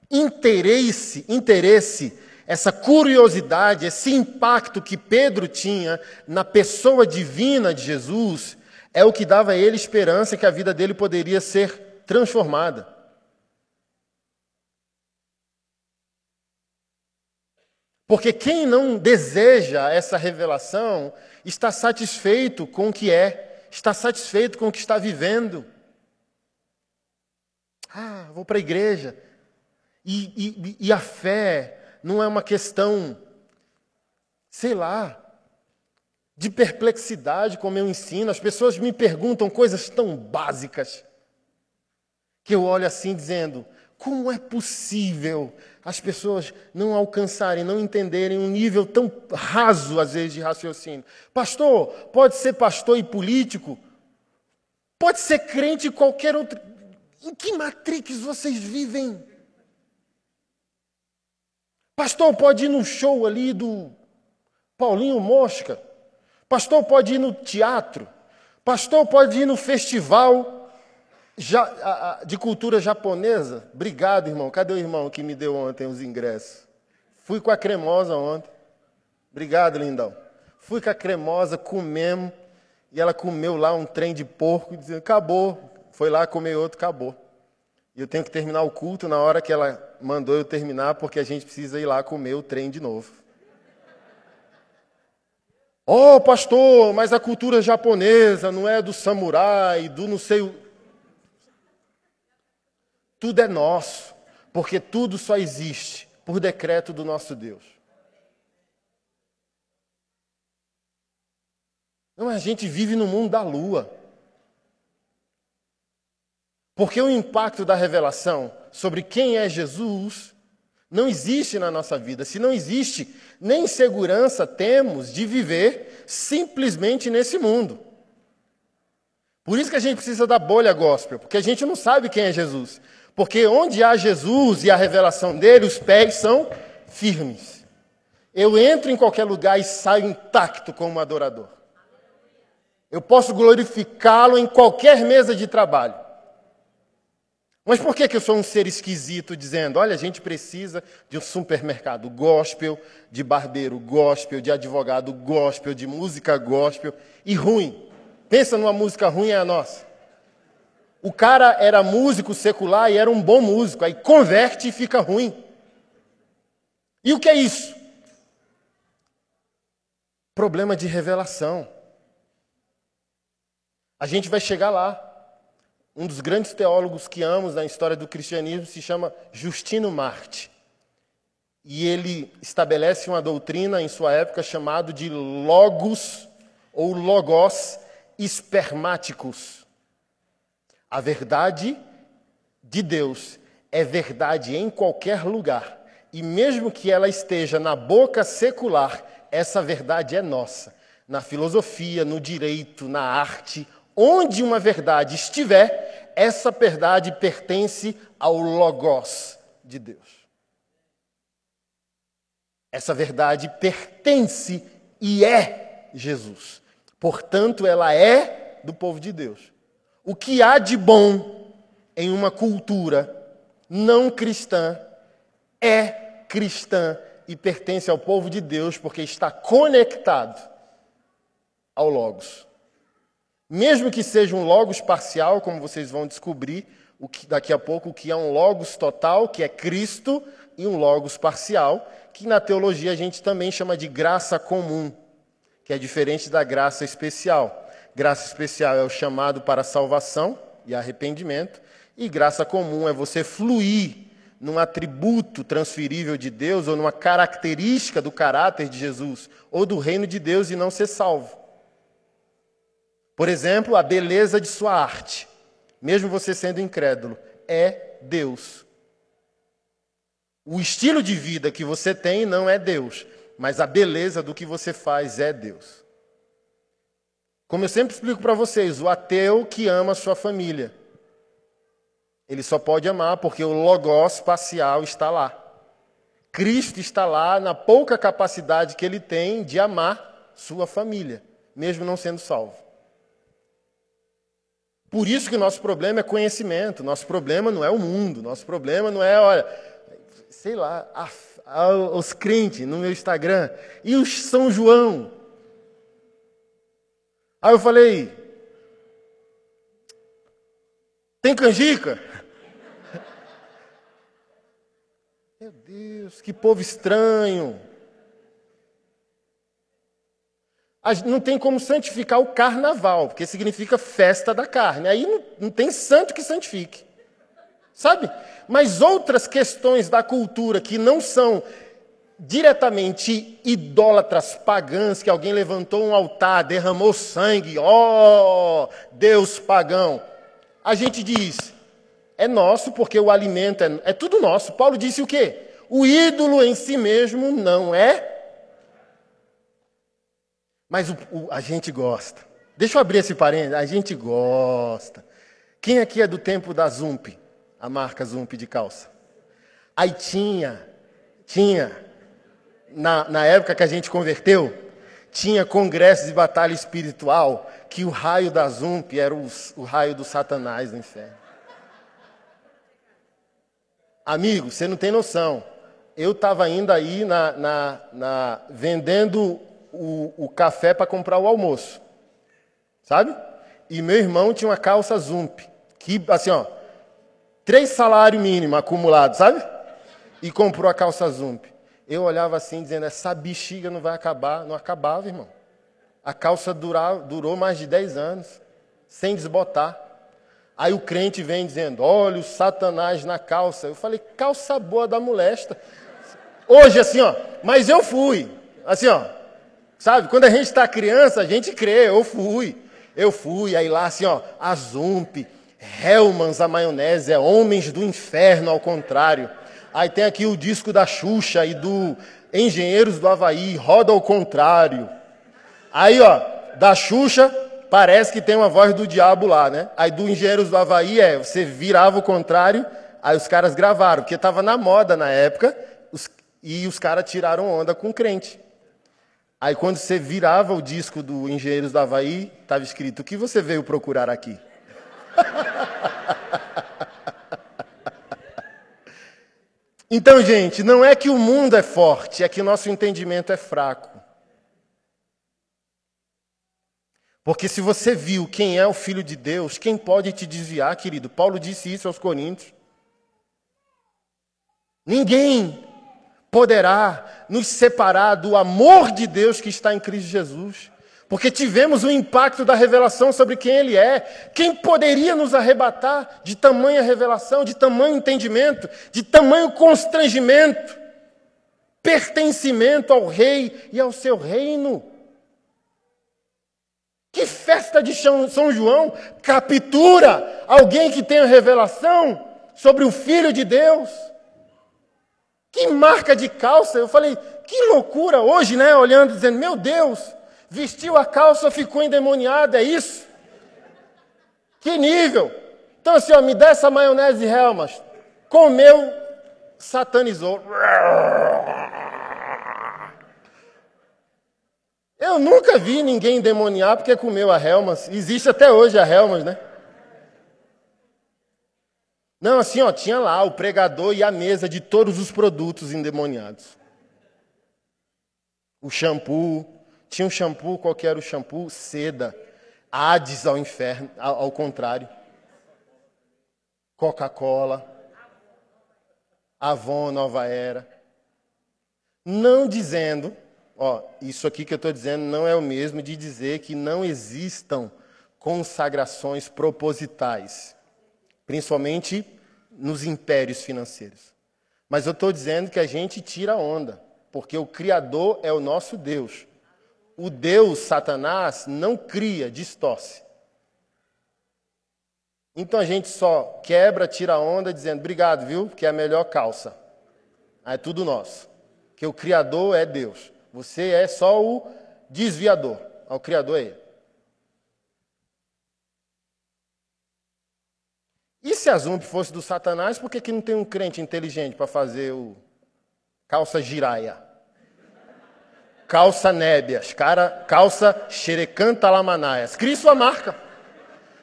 interesse, interesse, essa curiosidade, esse impacto que Pedro tinha na pessoa divina de Jesus, é o que dava a ele esperança que a vida dele poderia ser transformada. Porque quem não deseja essa revelação está satisfeito com o que é, está satisfeito com o que está vivendo. Ah, vou para a igreja. E, e, e a fé não é uma questão, sei lá, de perplexidade, como eu ensino. As pessoas me perguntam coisas tão básicas que eu olho assim dizendo: como é possível as pessoas não alcançarem, não entenderem um nível tão raso, às vezes, de raciocínio? Pastor, pode ser pastor e político, pode ser crente em qualquer outro. Em que matrix vocês vivem? Pastor, pode ir no show ali do Paulinho Mosca. Pastor, pode ir no teatro. Pastor, pode ir no festival de cultura japonesa. Obrigado, irmão. Cadê o irmão que me deu ontem os ingressos? Fui com a cremosa ontem. Obrigado, lindão. Fui com a cremosa, comemos. E ela comeu lá um trem de porco, dizendo, acabou. Foi lá comer outro, acabou. E eu tenho que terminar o culto na hora que ela mandou eu terminar, porque a gente precisa ir lá comer o trem de novo. Oh, pastor, mas a cultura japonesa não é do samurai, do não sei o. Tudo é nosso, porque tudo só existe por decreto do nosso Deus. Não, a gente vive no mundo da lua. Porque o impacto da revelação sobre quem é Jesus não existe na nossa vida. Se não existe, nem segurança temos de viver simplesmente nesse mundo. Por isso que a gente precisa da bolha gospel, porque a gente não sabe quem é Jesus. Porque onde há Jesus e a revelação dele, os pés são firmes. Eu entro em qualquer lugar e saio intacto como adorador. Eu posso glorificá-lo em qualquer mesa de trabalho. Mas por que, que eu sou um ser esquisito dizendo, olha, a gente precisa de um supermercado gospel, de barbeiro gospel, de advogado gospel, de música gospel e ruim? Pensa numa música ruim é a nossa. O cara era músico secular e era um bom músico, aí converte e fica ruim. E o que é isso? Problema de revelação. A gente vai chegar lá. Um dos grandes teólogos que amamos na história do cristianismo se chama Justino Marte. E ele estabelece uma doutrina em sua época chamado de logos ou logos espermáticos. A verdade de Deus é verdade em qualquer lugar. E mesmo que ela esteja na boca secular, essa verdade é nossa. Na filosofia, no direito, na arte, onde uma verdade estiver, essa verdade pertence ao Logos de Deus. Essa verdade pertence e é Jesus. Portanto, ela é do povo de Deus. O que há de bom em uma cultura não cristã é cristã e pertence ao povo de Deus porque está conectado ao Logos. Mesmo que seja um Logos parcial, como vocês vão descobrir que, daqui a pouco, o que é um Logos total, que é Cristo, e um Logos parcial, que na teologia a gente também chama de graça comum, que é diferente da graça especial. Graça especial é o chamado para salvação e arrependimento, e graça comum é você fluir num atributo transferível de Deus ou numa característica do caráter de Jesus ou do reino de Deus e não ser salvo. Por exemplo, a beleza de sua arte, mesmo você sendo incrédulo, é Deus. O estilo de vida que você tem não é Deus, mas a beleza do que você faz é Deus. Como eu sempre explico para vocês, o ateu que ama sua família, ele só pode amar porque o logos espacial está lá. Cristo está lá na pouca capacidade que ele tem de amar sua família, mesmo não sendo salvo. Por isso que o nosso problema é conhecimento, nosso problema não é o mundo, nosso problema não é, olha, sei lá, a, a, os crentes no meu Instagram e os São João. Aí eu falei, tem canjica? [laughs] Meu Deus, que povo estranho. Não tem como santificar o carnaval, porque significa festa da carne. Aí não, não tem santo que santifique. Sabe? Mas outras questões da cultura que não são diretamente idólatras pagãs, que alguém levantou um altar, derramou sangue, ó oh, Deus pagão. A gente diz, é nosso porque o alimento é, é tudo nosso. Paulo disse o quê? O ídolo em si mesmo não é. Mas o, o, a gente gosta. Deixa eu abrir esse parênteses. A gente gosta. Quem aqui é do tempo da Zump? A marca Zump de calça. Aí tinha, tinha, na, na época que a gente converteu, tinha congressos de batalha espiritual que o raio da Zump era o, o raio do Satanás no inferno. Amigo, você não tem noção. Eu estava ainda aí na, na, na vendendo o, o café para comprar o almoço. Sabe? E meu irmão tinha uma calça Zump. Que, assim, ó, três salários mínimos acumulados, sabe? E comprou a calça Zump. Eu olhava assim, dizendo: essa bexiga não vai acabar. Não acabava, irmão. A calça durou mais de 10 anos, sem desbotar. Aí o crente vem dizendo: olha o Satanás na calça. Eu falei: calça boa da molesta. Hoje, assim, ó, mas eu fui. Assim, ó, sabe? Quando a gente está criança, a gente crê, eu fui. Eu fui, aí lá, assim, ó, a Zump, Hellmans, a maionese, é Homens do Inferno, ao contrário. Aí tem aqui o disco da Xuxa e do Engenheiros do Havaí, roda ao contrário. Aí, ó, da Xuxa, parece que tem uma voz do diabo lá, né? Aí do Engenheiros do Havaí é, você virava o contrário, aí os caras gravaram, porque estava na moda na época, os, e os caras tiraram onda com o crente. Aí quando você virava o disco do Engenheiros do Havaí, estava escrito, o que você veio procurar aqui? [laughs] então, gente, não é que o mundo é forte, é que o nosso entendimento é fraco. Porque se você viu quem é o Filho de Deus, quem pode te desviar, querido? Paulo disse isso aos Coríntios. Ninguém poderá nos separar do amor de Deus que está em Cristo Jesus. Porque tivemos o impacto da revelação sobre quem Ele é. Quem poderia nos arrebatar de tamanha revelação, de tamanho entendimento, de tamanho constrangimento, pertencimento ao Rei e ao seu reino? Que festa de São João captura alguém que tem a revelação sobre o Filho de Deus? Que marca de calça! Eu falei, que loucura hoje, né? Olhando, dizendo, meu Deus, vestiu a calça, ficou endemoniado, é isso? Que nível! Então, assim, ó, me dá essa maionese Helmas. Comeu, satanizou. Eu nunca vi ninguém endemoniar porque comeu a Helmas. Existe até hoje a Helmas, né? Não, assim, ó, tinha lá o pregador e a mesa de todos os produtos endemoniados. O shampoo, tinha um shampoo, qual era o shampoo? Seda. Hades ao inferno, ao, contrário. Coca-Cola. Avon, Nova Era. Não dizendo Ó, isso aqui que eu estou dizendo não é o mesmo de dizer que não existam consagrações propositais, principalmente nos impérios financeiros. Mas eu estou dizendo que a gente tira onda, porque o Criador é o nosso Deus. O Deus, Satanás, não cria, distorce. Então a gente só quebra, tira onda, dizendo obrigado, viu? Que é a melhor calça. É tudo nosso. Que o Criador é Deus. Você é só o desviador. O Criador é Ele. E se a Zump fosse do Satanás, por que, que não tem um crente inteligente para fazer o calça giraia, calça nébias, cara, calça xerecanta lamanaias. Crie sua marca.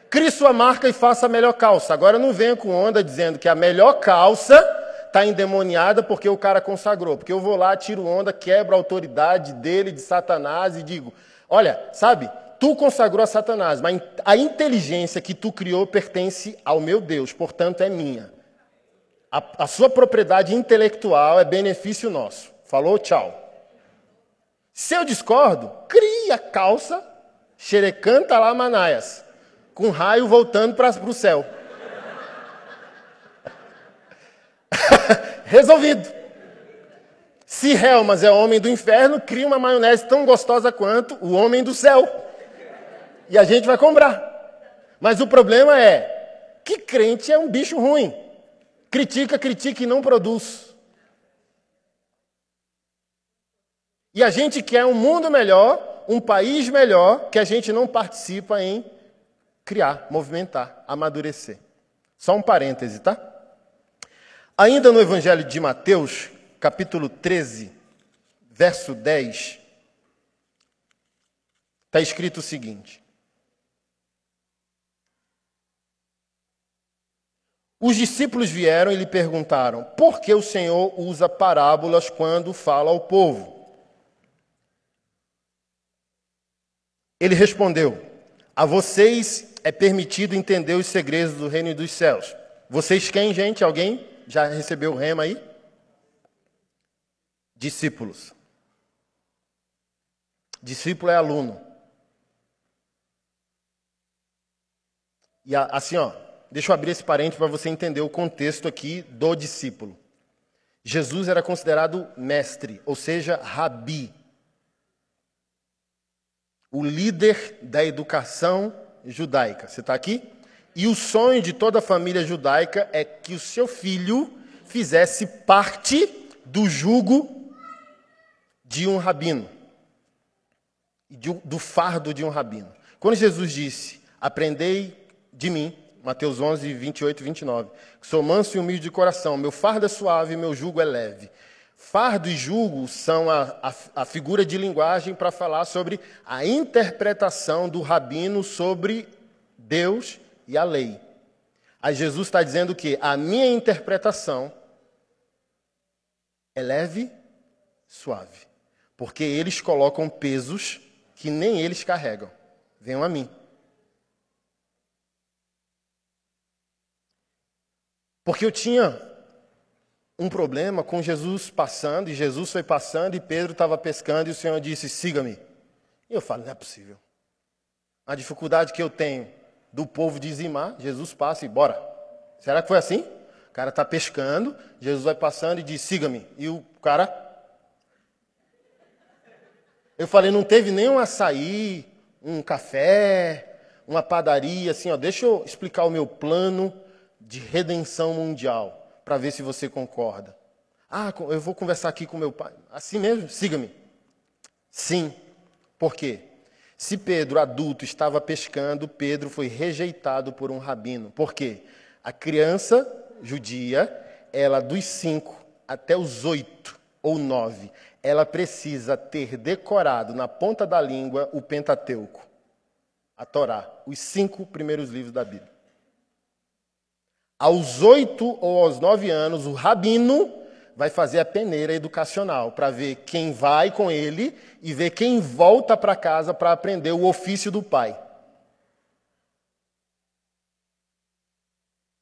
Crie sua marca e faça a melhor calça. Agora não venha com onda dizendo que a melhor calça está endemoniada porque o cara consagrou. Porque eu vou lá, tiro onda, quebro a autoridade dele, de Satanás e digo: olha, sabe, tu consagrou a Satanás, mas a inteligência que tu criou pertence ao meu Deus, portanto é minha. A, a sua propriedade intelectual é benefício nosso. Falou, tchau. Se eu discordo, cria calça, xerecanta lá manaias, com raio voltando para o céu. [laughs] Resolvido. Se Helmas é homem do inferno, cria uma maionese tão gostosa quanto o homem do céu. E a gente vai comprar. Mas o problema é que crente é um bicho ruim. Critica, critica e não produz. E a gente quer um mundo melhor, um país melhor, que a gente não participa em criar, movimentar, amadurecer. Só um parêntese, tá? Ainda no Evangelho de Mateus, capítulo 13, verso 10, está escrito o seguinte: Os discípulos vieram e lhe perguntaram: por que o Senhor usa parábolas quando fala ao povo? Ele respondeu: A vocês é permitido entender os segredos do reino dos céus. Vocês quem, gente? Alguém já recebeu o rema aí? Discípulos. Discípulo é aluno. E assim, ó, Deixa eu abrir esse parênteses para você entender o contexto aqui do discípulo. Jesus era considerado mestre, ou seja, rabi. O líder da educação judaica. Você está aqui? E o sonho de toda a família judaica é que o seu filho fizesse parte do jugo de um rabino, do fardo de um rabino. Quando Jesus disse: Aprendei de mim, Mateus 11, 28 e 29. Sou manso e humilde de coração, meu fardo é suave e meu jugo é leve. Fardo e jugo são a, a, a figura de linguagem para falar sobre a interpretação do rabino sobre Deus e a lei. Aí Jesus está dizendo que a minha interpretação é leve, suave. Porque eles colocam pesos que nem eles carregam. Venham a mim. Porque eu tinha um problema com Jesus passando, e Jesus foi passando, e Pedro estava pescando, e o Senhor disse: siga-me. E eu falo: não é possível. A dificuldade que eu tenho do povo dizimar, Jesus passa e bora. Será que foi assim? O cara está pescando, Jesus vai passando e diz: siga-me. E o cara. Eu falei: não teve nem um açaí, um café, uma padaria, assim, ó, deixa eu explicar o meu plano de redenção mundial, para ver se você concorda. Ah, eu vou conversar aqui com meu pai. Assim mesmo? Siga-me. Sim. Por quê? Se Pedro, adulto, estava pescando, Pedro foi rejeitado por um rabino. Por quê? A criança judia, ela dos cinco até os oito ou nove, ela precisa ter decorado na ponta da língua o Pentateuco, a Torá, os cinco primeiros livros da Bíblia. Aos oito ou aos nove anos, o rabino vai fazer a peneira educacional para ver quem vai com ele e ver quem volta para casa para aprender o ofício do pai.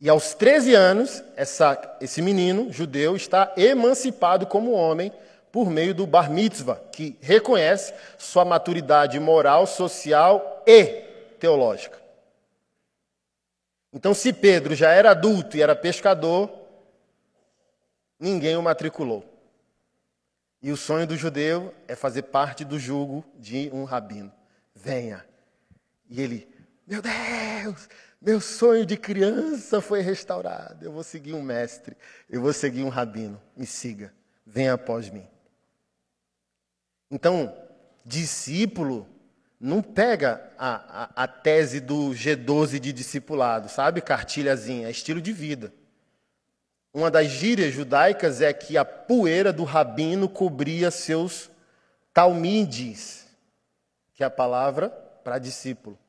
E aos 13 anos, essa, esse menino judeu está emancipado como homem por meio do bar mitzvah, que reconhece sua maturidade moral, social e teológica. Então, se Pedro já era adulto e era pescador, ninguém o matriculou. E o sonho do judeu é fazer parte do jugo de um rabino. Venha. E ele, meu Deus, meu sonho de criança foi restaurado. Eu vou seguir um mestre, eu vou seguir um rabino. Me siga, venha após mim. Então, discípulo não pega a, a, a, tese do G12 de discipulado, sabe? Cartilhazinha, é estilo de vida. Uma das gírias judaicas é que a poeira do rabino cobria seus talmides, que é a palavra para discípulo.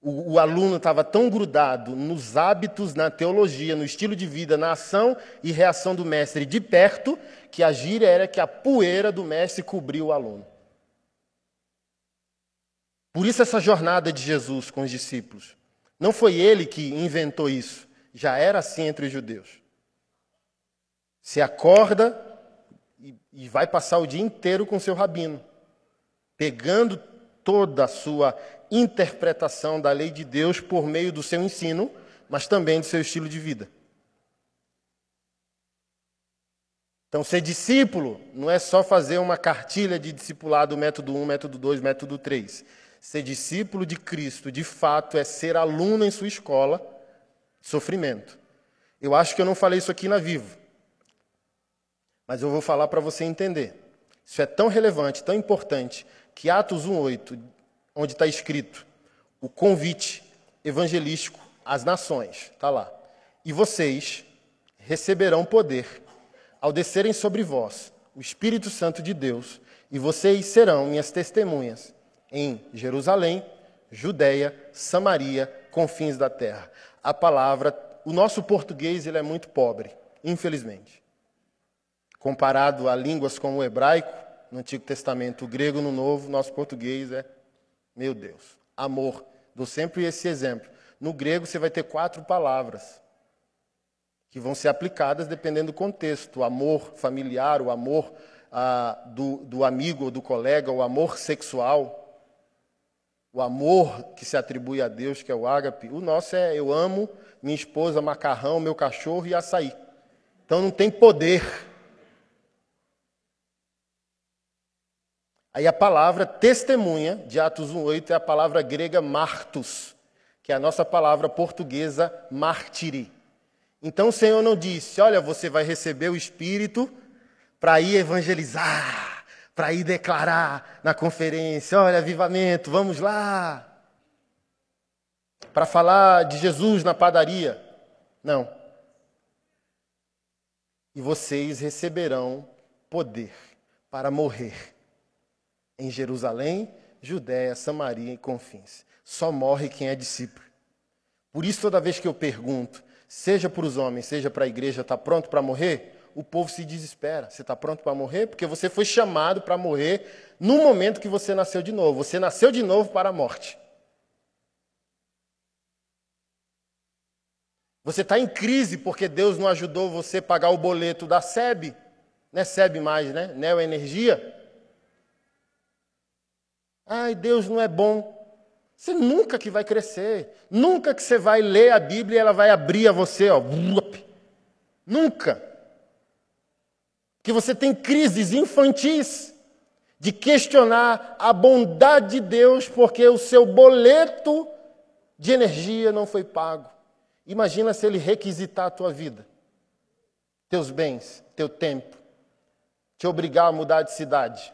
O, o aluno estava tão grudado nos hábitos, na teologia, no estilo de vida, na ação e reação do mestre de perto, que a gíria era que a poeira do mestre cobria o aluno. Por isso, essa jornada de Jesus com os discípulos. Não foi ele que inventou isso, já era assim entre os judeus. Se acorda e, e vai passar o dia inteiro com seu rabino, pegando toda a sua interpretação da lei de Deus por meio do seu ensino, mas também do seu estilo de vida. Então, ser discípulo não é só fazer uma cartilha de discipulado, método 1, método 2, método 3. Ser discípulo de Cristo, de fato, é ser aluno em sua escola, sofrimento. Eu acho que eu não falei isso aqui na Vivo, mas eu vou falar para você entender. Isso é tão relevante, tão importante, que Atos 1,8 onde está escrito o convite evangelístico às nações. Está lá. E vocês receberão poder ao descerem sobre vós o Espírito Santo de Deus, e vocês serão minhas testemunhas em Jerusalém, Judéia, Samaria, confins da terra. A palavra, o nosso português ele é muito pobre, infelizmente. Comparado a línguas como o hebraico, no Antigo Testamento, o grego no Novo, nosso português é meu Deus, amor. Dou sempre esse exemplo. No grego você vai ter quatro palavras que vão ser aplicadas dependendo do contexto. O amor familiar, o amor ah, do, do amigo ou do colega, o amor sexual, o amor que se atribui a Deus, que é o ágape. O nosso é eu amo minha esposa, macarrão, meu cachorro e açaí. Então não tem poder Aí a palavra testemunha, de Atos 1,8, é a palavra grega martus, que é a nossa palavra portuguesa mártire. Então o Senhor não disse, olha, você vai receber o Espírito para ir evangelizar, para ir declarar na conferência, olha, avivamento, vamos lá. Para falar de Jesus na padaria. Não. E vocês receberão poder para morrer em Jerusalém, Judéia, Samaria e confins. Só morre quem é discípulo. Por isso, toda vez que eu pergunto, seja para os homens, seja para a igreja, está pronto para morrer? O povo se desespera. Você está pronto para morrer? Porque você foi chamado para morrer no momento que você nasceu de novo. Você nasceu de novo para a morte. Você está em crise porque Deus não ajudou você a pagar o boleto da SEB. Não é SEB mais, né? Neoenergia. Ai, Deus não é bom. Você nunca que vai crescer. Nunca que você vai ler a Bíblia e ela vai abrir a você, ó. Nunca. Que você tem crises infantis de questionar a bondade de Deus porque o seu boleto de energia não foi pago. Imagina se ele requisitar a tua vida, teus bens, teu tempo, te obrigar a mudar de cidade.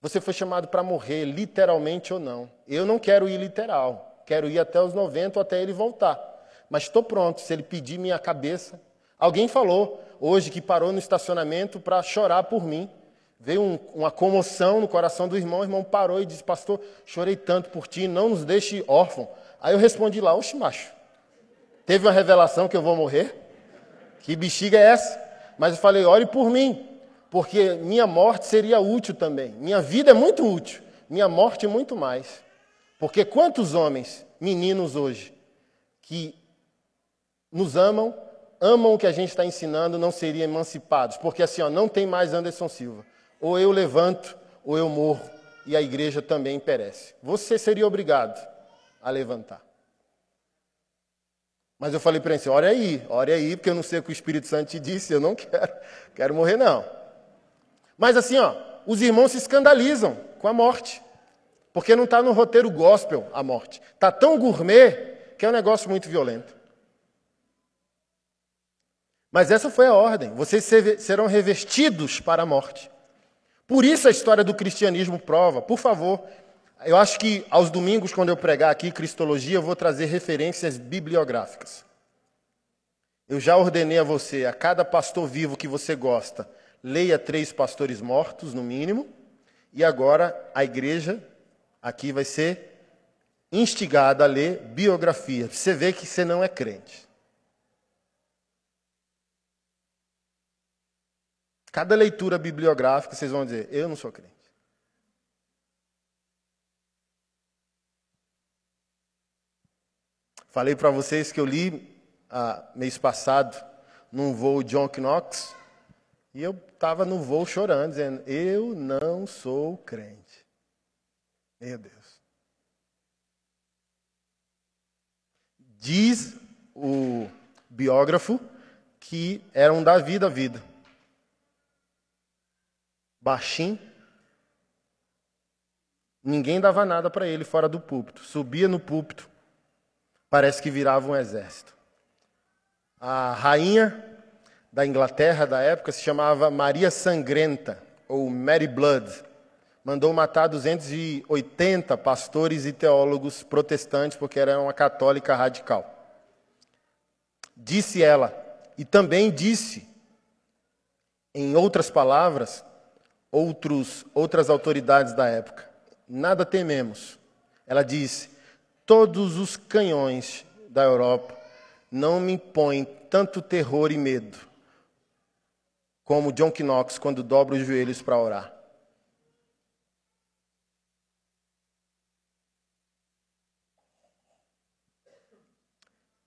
Você foi chamado para morrer, literalmente ou não. Eu não quero ir literal. Quero ir até os 90 ou até ele voltar. Mas estou pronto, se ele pedir minha cabeça. Alguém falou hoje que parou no estacionamento para chorar por mim. Veio um, uma comoção no coração do irmão. O irmão parou e disse: Pastor, chorei tanto por ti, não nos deixe órfão. Aí eu respondi lá: Oxe, macho, teve uma revelação que eu vou morrer? Que bexiga é essa? Mas eu falei: Ore por mim porque minha morte seria útil também. Minha vida é muito útil, minha morte muito mais. Porque quantos homens, meninos hoje, que nos amam, amam o que a gente está ensinando, não seriam emancipados? Porque assim, ó, não tem mais Anderson Silva. Ou eu levanto, ou eu morro, e a igreja também perece. Você seria obrigado a levantar. Mas eu falei para ele, olha aí, olha aí, porque eu não sei o que o Espírito Santo te disse, eu não [laughs] quero, quero morrer não. Mas assim, ó, os irmãos se escandalizam com a morte. Porque não está no roteiro gospel a morte. Está tão gourmet que é um negócio muito violento. Mas essa foi a ordem. Vocês serão revestidos para a morte. Por isso a história do cristianismo prova. Por favor, eu acho que aos domingos, quando eu pregar aqui Cristologia, eu vou trazer referências bibliográficas. Eu já ordenei a você, a cada pastor vivo que você gosta, leia três pastores mortos, no mínimo, e agora a igreja aqui vai ser instigada a ler biografia. Você vê que você não é crente. Cada leitura bibliográfica, vocês vão dizer: Eu não sou crente. Falei para vocês que eu li ah, mês passado num voo John Knox e eu estava no voo chorando, dizendo: Eu não sou crente. Meu Deus. Diz o biógrafo que era um Davi da vida baixinho. Ninguém dava nada para ele fora do púlpito. Subia no púlpito, parece que virava um exército. A rainha da Inglaterra da época se chamava Maria Sangrenta, ou Mary Blood. Mandou matar 280 pastores e teólogos protestantes, porque era uma católica radical. Disse ela, e também disse, em outras palavras, outros, outras autoridades da época. Nada tememos. Ela disse: todos os canhões da Europa não me impõem tanto terror e medo como John Knox quando dobra os joelhos para orar.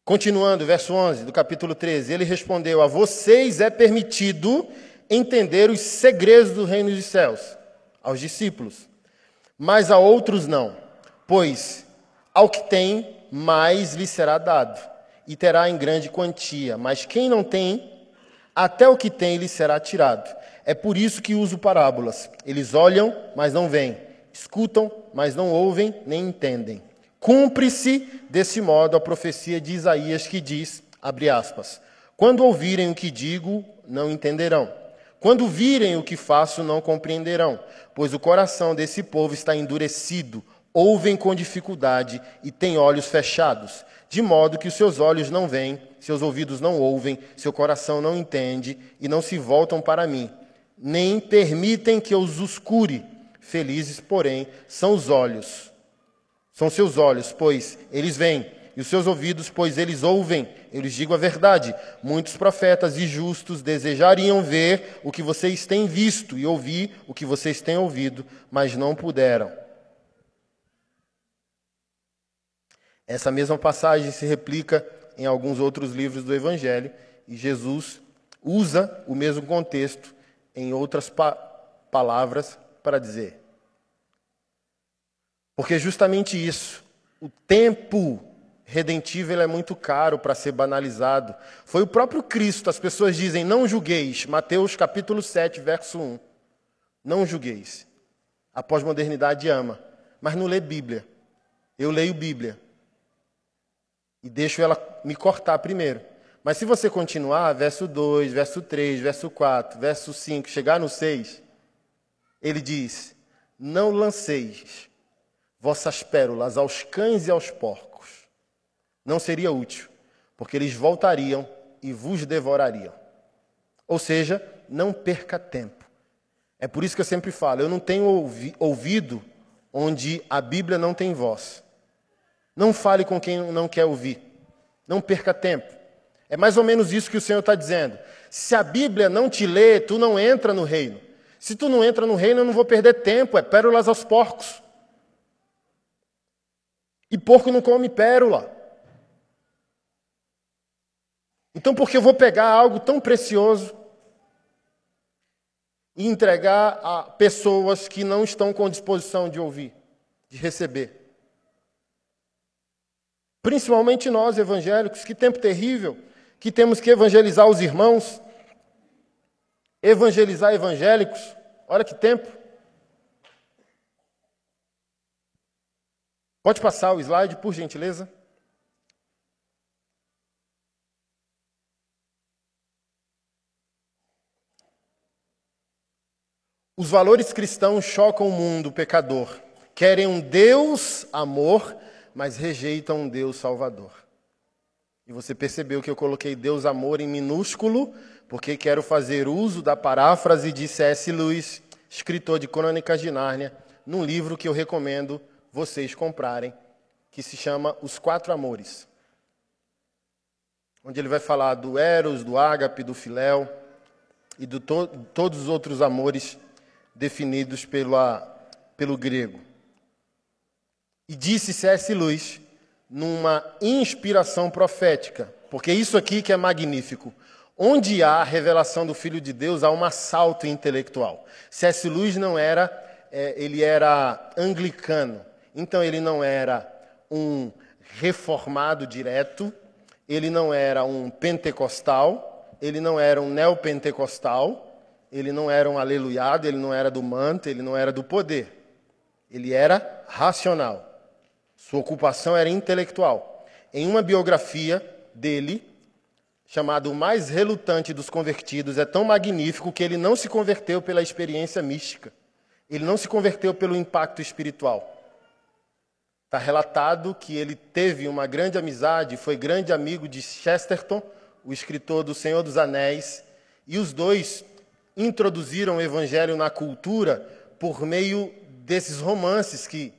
Continuando, verso 11 do capítulo 13, ele respondeu: A vocês é permitido entender os segredos do reino dos céus, aos discípulos, mas a outros não, pois ao que tem, mais lhe será dado, e terá em grande quantia, mas quem não tem, até o que tem lhe será tirado. É por isso que uso parábolas. Eles olham, mas não veem, escutam, mas não ouvem nem entendem. Cumpre-se desse modo a profecia de Isaías que diz, abre aspas, quando ouvirem o que digo, não entenderão quando virem o que faço, não compreenderão, pois o coração desse povo está endurecido, ouvem com dificuldade e têm olhos fechados, de modo que os seus olhos não veem, seus ouvidos não ouvem, seu coração não entende e não se voltam para mim, nem permitem que eu os cure. Felizes, porém, são os olhos, são seus olhos, pois eles veem e os seus ouvidos, pois eles ouvem. Eu lhes digo a verdade: muitos profetas e justos desejariam ver o que vocês têm visto e ouvir o que vocês têm ouvido, mas não puderam. Essa mesma passagem se replica em alguns outros livros do Evangelho e Jesus usa o mesmo contexto em outras pa palavras para dizer. Porque justamente isso, o tempo redentivo ele é muito caro para ser banalizado. Foi o próprio Cristo, as pessoas dizem, não julgueis. Mateus capítulo 7, verso 1. Não julgueis. A pós-modernidade ama, mas não lê Bíblia. Eu leio Bíblia. E deixo ela me cortar primeiro. Mas se você continuar, verso 2, verso 3, verso 4, verso 5, chegar no 6, ele diz: Não lanceis vossas pérolas aos cães e aos porcos não seria útil, porque eles voltariam e vos devorariam. Ou seja, não perca tempo. É por isso que eu sempre falo: eu não tenho ouvi ouvido onde a Bíblia não tem voz. Não fale com quem não quer ouvir. Não perca tempo. É mais ou menos isso que o Senhor está dizendo. Se a Bíblia não te lê, tu não entra no reino. Se tu não entra no reino, eu não vou perder tempo. É pérolas aos porcos. E porco não come pérola. Então, porque eu vou pegar algo tão precioso e entregar a pessoas que não estão com disposição de ouvir, de receber? Principalmente nós evangélicos, que tempo terrível, que temos que evangelizar os irmãos, evangelizar evangélicos. Olha que tempo. Pode passar o slide, por gentileza. Os valores cristãos chocam o mundo pecador. Querem um Deus amor, mas rejeitam um Deus salvador. E você percebeu que eu coloquei Deus amor em minúsculo, porque quero fazer uso da paráfrase de C.S. Lewis, escritor de Crônicas de Nárnia, num livro que eu recomendo vocês comprarem, que se chama Os Quatro Amores. Onde ele vai falar do Eros, do Ágape, do Filéu e de to todos os outros amores definidos pela, pelo grego. E disse C.S. Lewis, numa inspiração profética, porque isso aqui que é magnífico. Onde há a revelação do Filho de Deus, há um assalto intelectual. C.S. Lewis não era, é, ele era anglicano, então ele não era um reformado direto, ele não era um pentecostal, ele não era um neopentecostal, ele não era um aleluiado, ele não era do manto, ele não era do poder. Ele era racional. Sua ocupação era intelectual. Em uma biografia dele, chamado O Mais Relutante dos Convertidos, é tão magnífico que ele não se converteu pela experiência mística. Ele não se converteu pelo impacto espiritual. Está relatado que ele teve uma grande amizade, foi grande amigo de Chesterton, o escritor do Senhor dos Anéis, e os dois introduziram o evangelho na cultura por meio desses romances que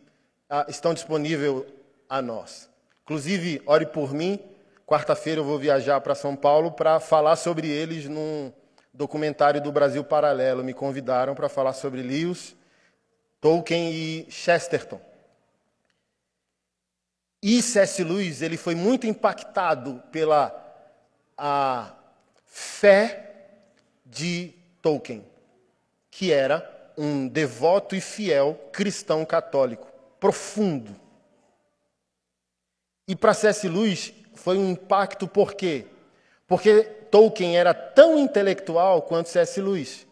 ah, estão disponíveis a nós. Inclusive, ore por mim, quarta-feira eu vou viajar para São Paulo para falar sobre eles num documentário do Brasil Paralelo. Me convidaram para falar sobre Lewis, Tolkien e Chesterton. E C.S. Lewis ele foi muito impactado pela a fé de Tolkien, que era um devoto e fiel cristão católico, profundo. E para C.S. Lewis foi um impacto por quê? Porque Tolkien era tão intelectual quanto C.S. Lewis.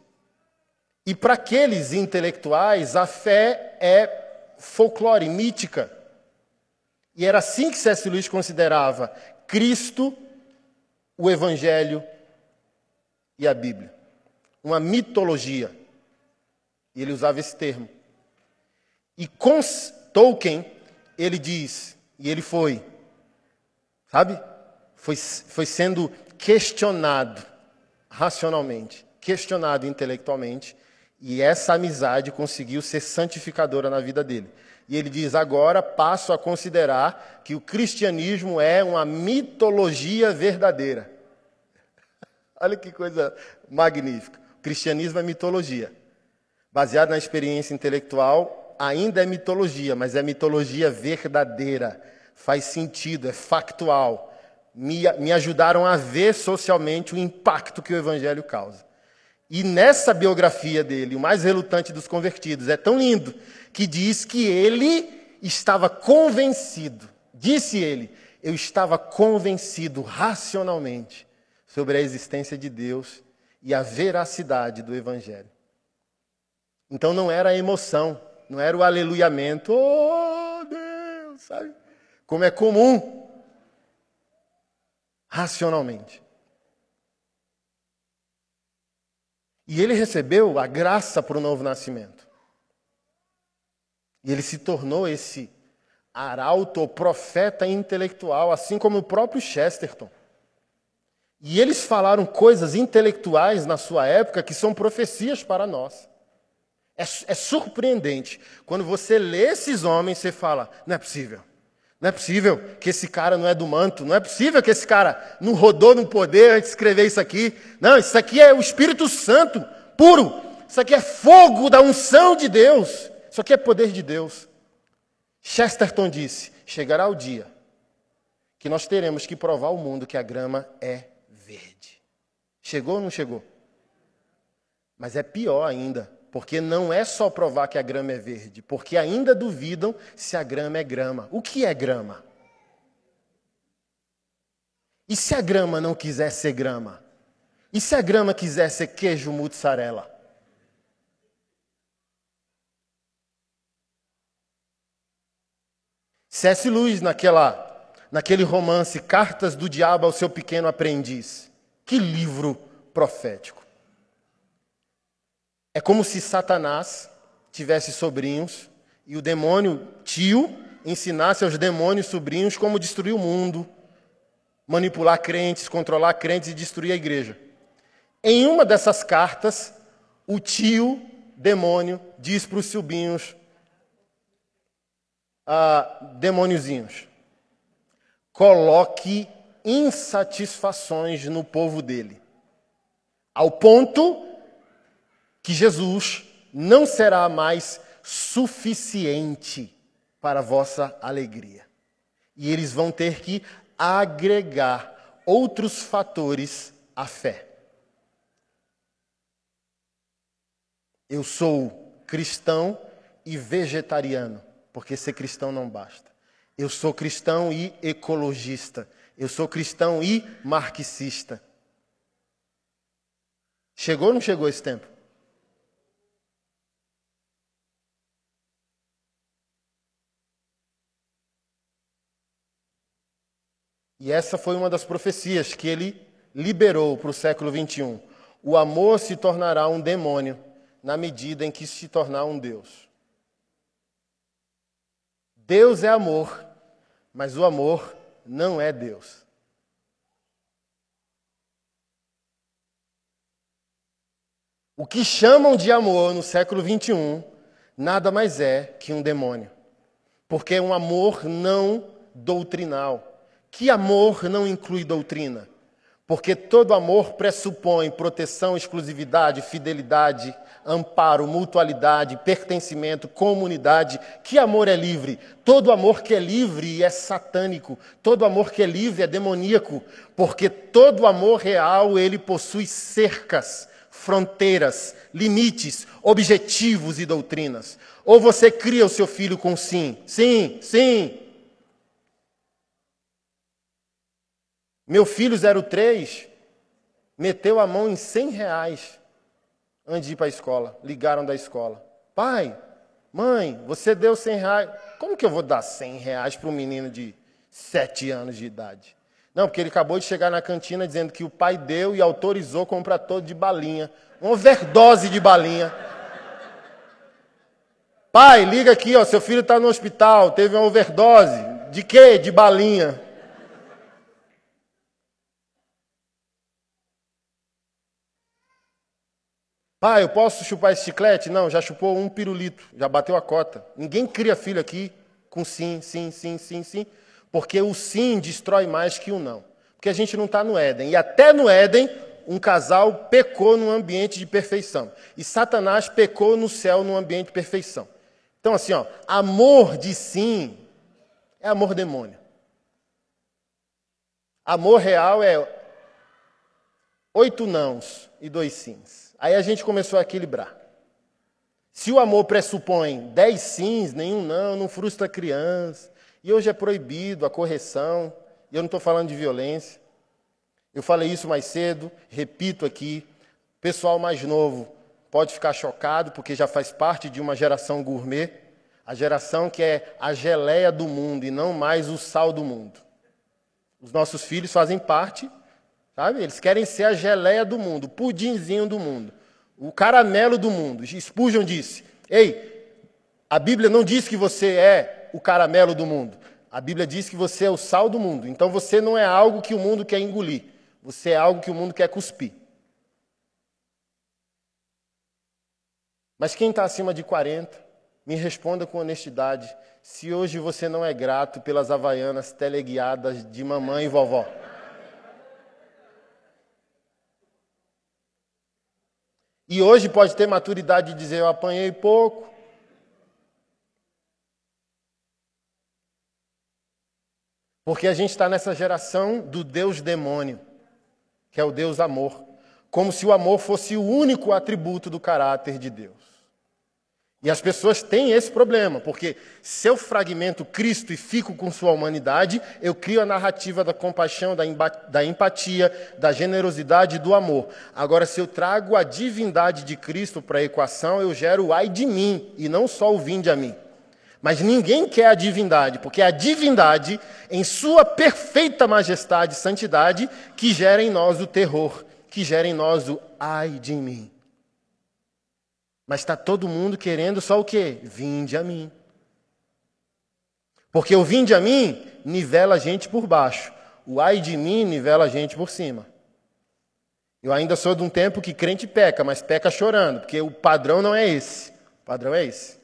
E para aqueles intelectuais, a fé é folclore, mítica. E era assim que C.S. Lewis considerava Cristo, o Evangelho e a Bíblia. Uma mitologia. E ele usava esse termo. E com Tolkien, ele diz, e ele foi, sabe? Foi, foi sendo questionado racionalmente, questionado intelectualmente, e essa amizade conseguiu ser santificadora na vida dele. E ele diz: agora passo a considerar que o cristianismo é uma mitologia verdadeira. [laughs] Olha que coisa magnífica. Cristianismo é mitologia. Baseado na experiência intelectual, ainda é mitologia, mas é mitologia verdadeira. Faz sentido, é factual. Me, me ajudaram a ver socialmente o impacto que o evangelho causa. E nessa biografia dele, o mais relutante dos convertidos, é tão lindo que diz que ele estava convencido, disse ele, eu estava convencido racionalmente sobre a existência de Deus e a veracidade do Evangelho. Então não era a emoção, não era o aleluiamento, oh Deus, sabe? Como é comum, racionalmente. E ele recebeu a graça para o novo nascimento. E ele se tornou esse arauto ou profeta intelectual, assim como o próprio Chesterton. E eles falaram coisas intelectuais na sua época que são profecias para nós. É, é surpreendente. Quando você lê esses homens, você fala: não é possível. Não é possível que esse cara não é do manto. Não é possível que esse cara não rodou no poder antes de escrever isso aqui. Não, isso aqui é o Espírito Santo puro. Isso aqui é fogo da unção de Deus. Isso aqui é poder de Deus. Chesterton disse: chegará o dia que nós teremos que provar ao mundo que a grama é. Chegou ou não chegou? Mas é pior ainda porque não é só provar que a grama é verde, porque ainda duvidam se a grama é grama. O que é grama? E se a grama não quiser ser grama? E se a grama quiser ser queijo mussarela? C.S. Lewis, naquela, naquele romance Cartas do Diabo ao Seu Pequeno Aprendiz. Que livro profético. É como se Satanás tivesse sobrinhos e o demônio tio ensinasse aos demônios sobrinhos como destruir o mundo, manipular crentes, controlar crentes e destruir a igreja. Em uma dessas cartas, o tio demônio diz para os silbinhos, ah, demôniozinhos, coloque insatisfações no povo dele, ao ponto que Jesus não será mais suficiente para a vossa alegria. E eles vão ter que agregar outros fatores à fé. Eu sou cristão e vegetariano, porque ser cristão não basta. Eu sou cristão e ecologista. Eu sou cristão e marxista. Chegou ou não chegou esse tempo? E essa foi uma das profecias que ele liberou para o século 21. O amor se tornará um demônio na medida em que se tornar um Deus. Deus é amor, mas o amor não é Deus. O que chamam de amor no século 21 nada mais é que um demônio, porque é um amor não doutrinal. Que amor não inclui doutrina? Porque todo amor pressupõe proteção, exclusividade, fidelidade, amparo, mutualidade, pertencimento, comunidade. Que amor é livre? Todo amor que é livre é satânico. Todo amor que é livre é demoníaco. Porque todo amor real, ele possui cercas, fronteiras, limites, objetivos e doutrinas. Ou você cria o seu filho com sim, sim, sim, Meu filho 03 meteu a mão em 100 reais antes de ir para a escola. Ligaram da escola. Pai, mãe, você deu 100 reais. Como que eu vou dar 100 reais para um menino de 7 anos de idade? Não, porque ele acabou de chegar na cantina dizendo que o pai deu e autorizou comprar todo de balinha. Uma overdose de balinha. Pai, liga aqui, ó, seu filho está no hospital, teve uma overdose. De quê? De balinha. Pai, eu posso chupar esse chiclete? Não, já chupou um pirulito, já bateu a cota. Ninguém cria filho aqui com sim, sim, sim, sim, sim, porque o sim destrói mais que o não. Porque a gente não está no Éden. E até no Éden, um casal pecou num ambiente de perfeição. E Satanás pecou no céu num ambiente de perfeição. Então, assim, ó, amor de sim é amor demônio. Amor real é oito nãos e dois sims. Aí a gente começou a equilibrar. Se o amor pressupõe dez sims, nenhum não, não frustra a criança. E hoje é proibido a correção. E eu não estou falando de violência. Eu falei isso mais cedo, repito aqui. Pessoal mais novo pode ficar chocado, porque já faz parte de uma geração gourmet, a geração que é a geleia do mundo e não mais o sal do mundo. Os nossos filhos fazem parte Sabe? Eles querem ser a geleia do mundo, o pudinzinho do mundo, o caramelo do mundo. Spurgeon disse: Ei, a Bíblia não diz que você é o caramelo do mundo. A Bíblia diz que você é o sal do mundo. Então você não é algo que o mundo quer engolir. Você é algo que o mundo quer cuspir. Mas quem está acima de 40, me responda com honestidade se hoje você não é grato pelas havaianas teleguiadas de mamãe e vovó. E hoje pode ter maturidade de dizer: Eu apanhei pouco. Porque a gente está nessa geração do Deus demônio, que é o Deus amor. Como se o amor fosse o único atributo do caráter de Deus. E as pessoas têm esse problema, porque se eu fragmento Cristo e fico com sua humanidade, eu crio a narrativa da compaixão, da empatia, da generosidade e do amor. Agora, se eu trago a divindade de Cristo para a equação, eu gero o ai de mim, e não só o vinde a mim. Mas ninguém quer a divindade, porque é a divindade, em sua perfeita majestade e santidade, que gera em nós o terror, que gera em nós o ai de mim. Mas está todo mundo querendo só o quê? Vinde a mim. Porque o vinde a mim nivela a gente por baixo. o ai de mim nivela a gente por cima. Eu ainda sou de um tempo que crente peca, mas peca chorando, porque o padrão não é esse. O padrão é esse.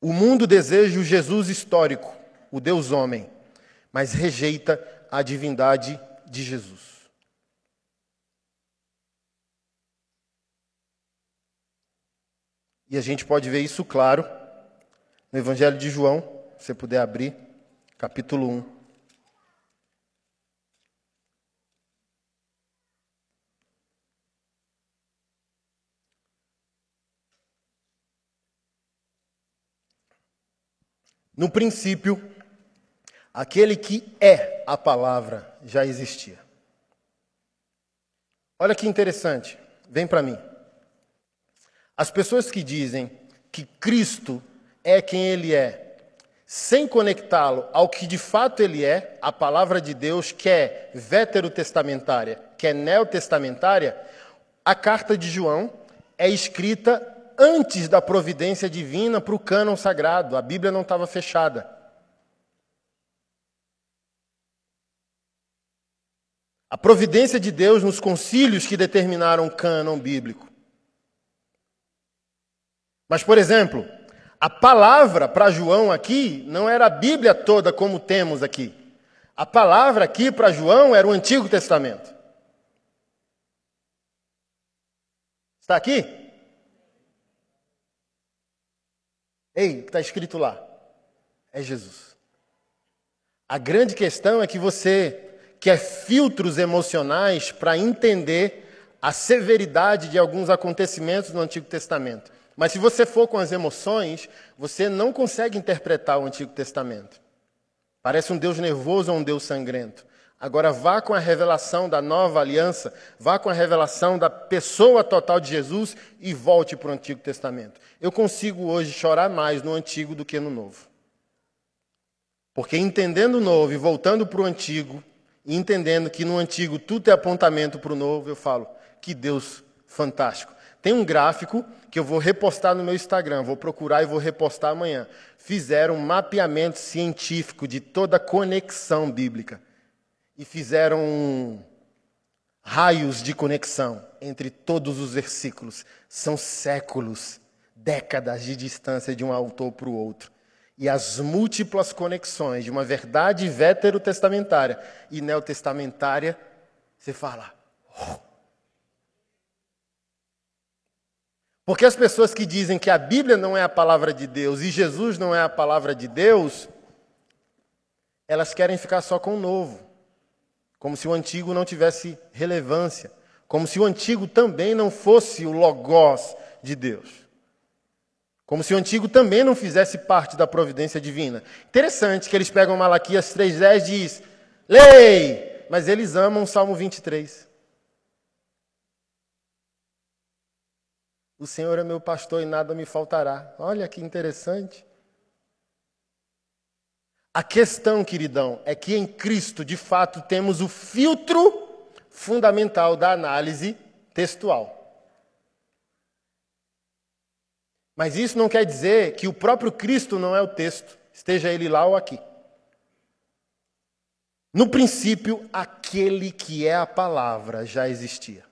O mundo deseja o Jesus histórico, o Deus homem, mas rejeita a divindade de Jesus. E a gente pode ver isso claro no Evangelho de João, se você puder abrir, capítulo 1. No princípio, aquele que é a palavra já existia. Olha que interessante, vem para mim. As pessoas que dizem que Cristo é quem Ele é, sem conectá-lo ao que de fato Ele é, a palavra de Deus, que é veterotestamentária, que é neotestamentária, a carta de João é escrita antes da providência divina para o cânon sagrado. A Bíblia não estava fechada. A providência de Deus nos concílios que determinaram o cânon bíblico. Mas, por exemplo, a palavra para João aqui não era a Bíblia toda como temos aqui. A palavra aqui para João era o Antigo Testamento. Está aqui? Ei, está escrito lá. É Jesus. A grande questão é que você quer filtros emocionais para entender a severidade de alguns acontecimentos no Antigo Testamento. Mas se você for com as emoções, você não consegue interpretar o Antigo Testamento. Parece um Deus nervoso ou um Deus sangrento. Agora vá com a revelação da nova aliança, vá com a revelação da pessoa total de Jesus e volte para o Antigo Testamento. Eu consigo hoje chorar mais no Antigo do que no Novo. Porque entendendo o Novo e voltando para o Antigo, e entendendo que no Antigo tudo é apontamento para o Novo, eu falo, que Deus fantástico. Tem um gráfico que eu vou repostar no meu Instagram, vou procurar e vou repostar amanhã. Fizeram um mapeamento científico de toda a conexão bíblica. E fizeram raios de conexão entre todos os versículos. São séculos, décadas de distância de um autor para o outro. E as múltiplas conexões de uma verdade veterotestamentária e neotestamentária, você fala, oh, Porque as pessoas que dizem que a Bíblia não é a palavra de Deus e Jesus não é a palavra de Deus, elas querem ficar só com o novo, como se o antigo não tivesse relevância, como se o antigo também não fosse o logos de Deus. Como se o antigo também não fizesse parte da providência divina. Interessante que eles pegam Malaquias 3:10 e diz: "Lei", mas eles amam Salmo 23. O Senhor é meu pastor e nada me faltará. Olha que interessante. A questão, queridão, é que em Cristo, de fato, temos o filtro fundamental da análise textual. Mas isso não quer dizer que o próprio Cristo não é o texto, esteja ele lá ou aqui. No princípio, aquele que é a palavra já existia.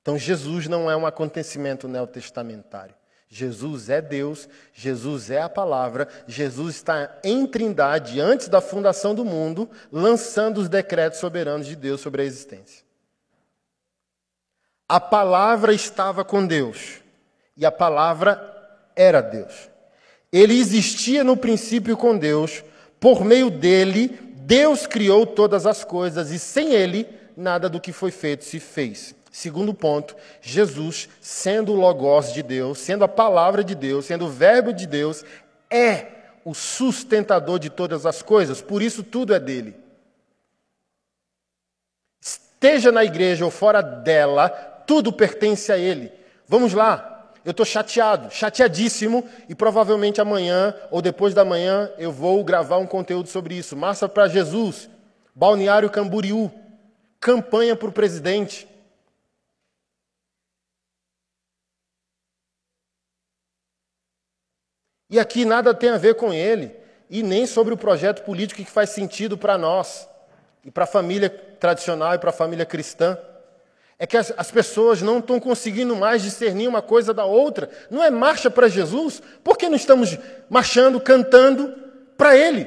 Então, Jesus não é um acontecimento neotestamentário. Jesus é Deus, Jesus é a palavra, Jesus está em trindade antes da fundação do mundo, lançando os decretos soberanos de Deus sobre a existência. A palavra estava com Deus e a palavra era Deus. Ele existia no princípio com Deus, por meio dele, Deus criou todas as coisas e sem ele, nada do que foi feito se fez. Segundo ponto, Jesus, sendo o Logos de Deus, sendo a palavra de Deus, sendo o Verbo de Deus, é o sustentador de todas as coisas, por isso tudo é dele. Esteja na igreja ou fora dela, tudo pertence a ele. Vamos lá, eu estou chateado, chateadíssimo, e provavelmente amanhã ou depois da manhã eu vou gravar um conteúdo sobre isso. Massa para Jesus, Balneário Camboriú, campanha para o presidente. E aqui nada tem a ver com ele, e nem sobre o projeto político que faz sentido para nós, e para a família tradicional e para a família cristã. É que as, as pessoas não estão conseguindo mais discernir uma coisa da outra. Não é marcha para Jesus? Por que não estamos marchando, cantando para Ele?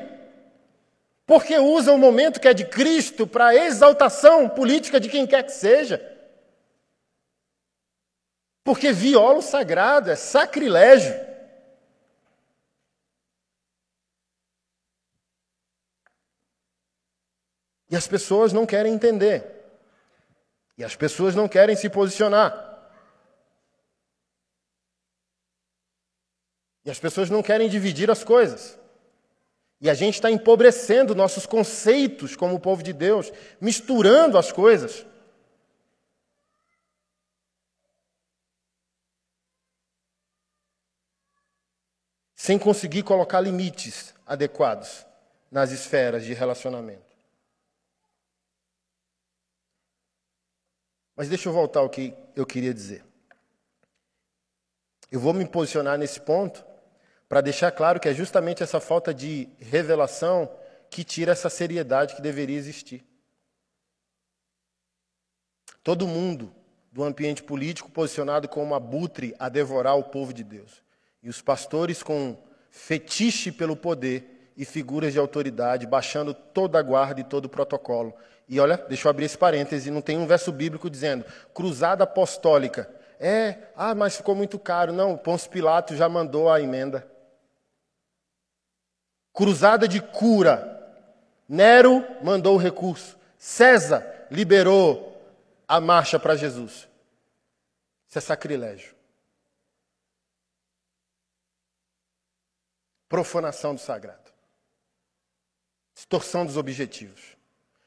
Porque usa o momento que é de Cristo para exaltação política de quem quer que seja. Porque viola o sagrado, é sacrilégio. E as pessoas não querem entender. E as pessoas não querem se posicionar. E as pessoas não querem dividir as coisas. E a gente está empobrecendo nossos conceitos como povo de Deus, misturando as coisas. Sem conseguir colocar limites adequados nas esferas de relacionamento. Mas deixa eu voltar ao que eu queria dizer. Eu vou me posicionar nesse ponto para deixar claro que é justamente essa falta de revelação que tira essa seriedade que deveria existir. Todo mundo do ambiente político posicionado como abutre a devorar o povo de Deus. E os pastores com fetiche pelo poder e figuras de autoridade, baixando toda a guarda e todo o protocolo, e olha, deixa eu abrir esse parêntese, não tem um verso bíblico dizendo cruzada apostólica. É, ah, mas ficou muito caro. Não, Pôncio Pilato já mandou a emenda. Cruzada de cura. Nero mandou o recurso. César liberou a marcha para Jesus. Isso é sacrilégio. Profanação do sagrado. Distorção dos objetivos.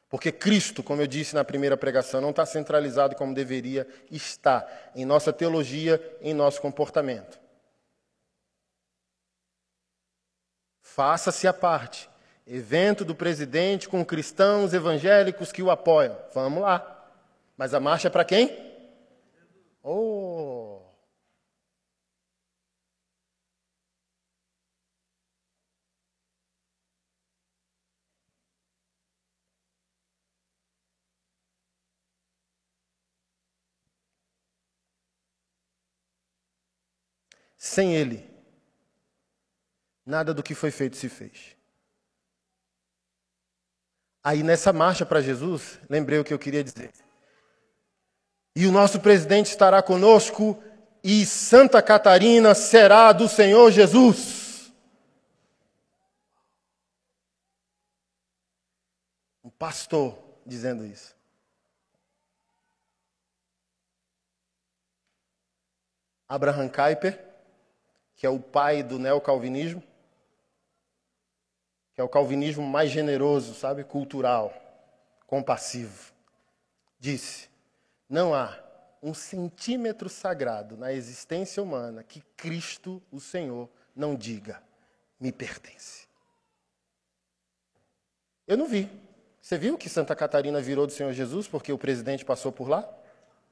Porque Cristo, como eu disse na primeira pregação, não está centralizado como deveria estar em nossa teologia, em nosso comportamento. Faça-se a parte. Evento do presidente com cristãos evangélicos que o apoiam. Vamos lá. Mas a marcha é para quem? Oh! Sem Ele, nada do que foi feito se fez. Aí nessa marcha para Jesus, lembrei o que eu queria dizer. E o nosso presidente estará conosco, e Santa Catarina será do Senhor Jesus. Um pastor dizendo isso. Abraham Kuyper que é o pai do neocalvinismo, que é o calvinismo mais generoso, sabe, cultural, compassivo, disse: não há um centímetro sagrado na existência humana que Cristo, o Senhor, não diga, me pertence. Eu não vi. Você viu que Santa Catarina virou do Senhor Jesus porque o presidente passou por lá?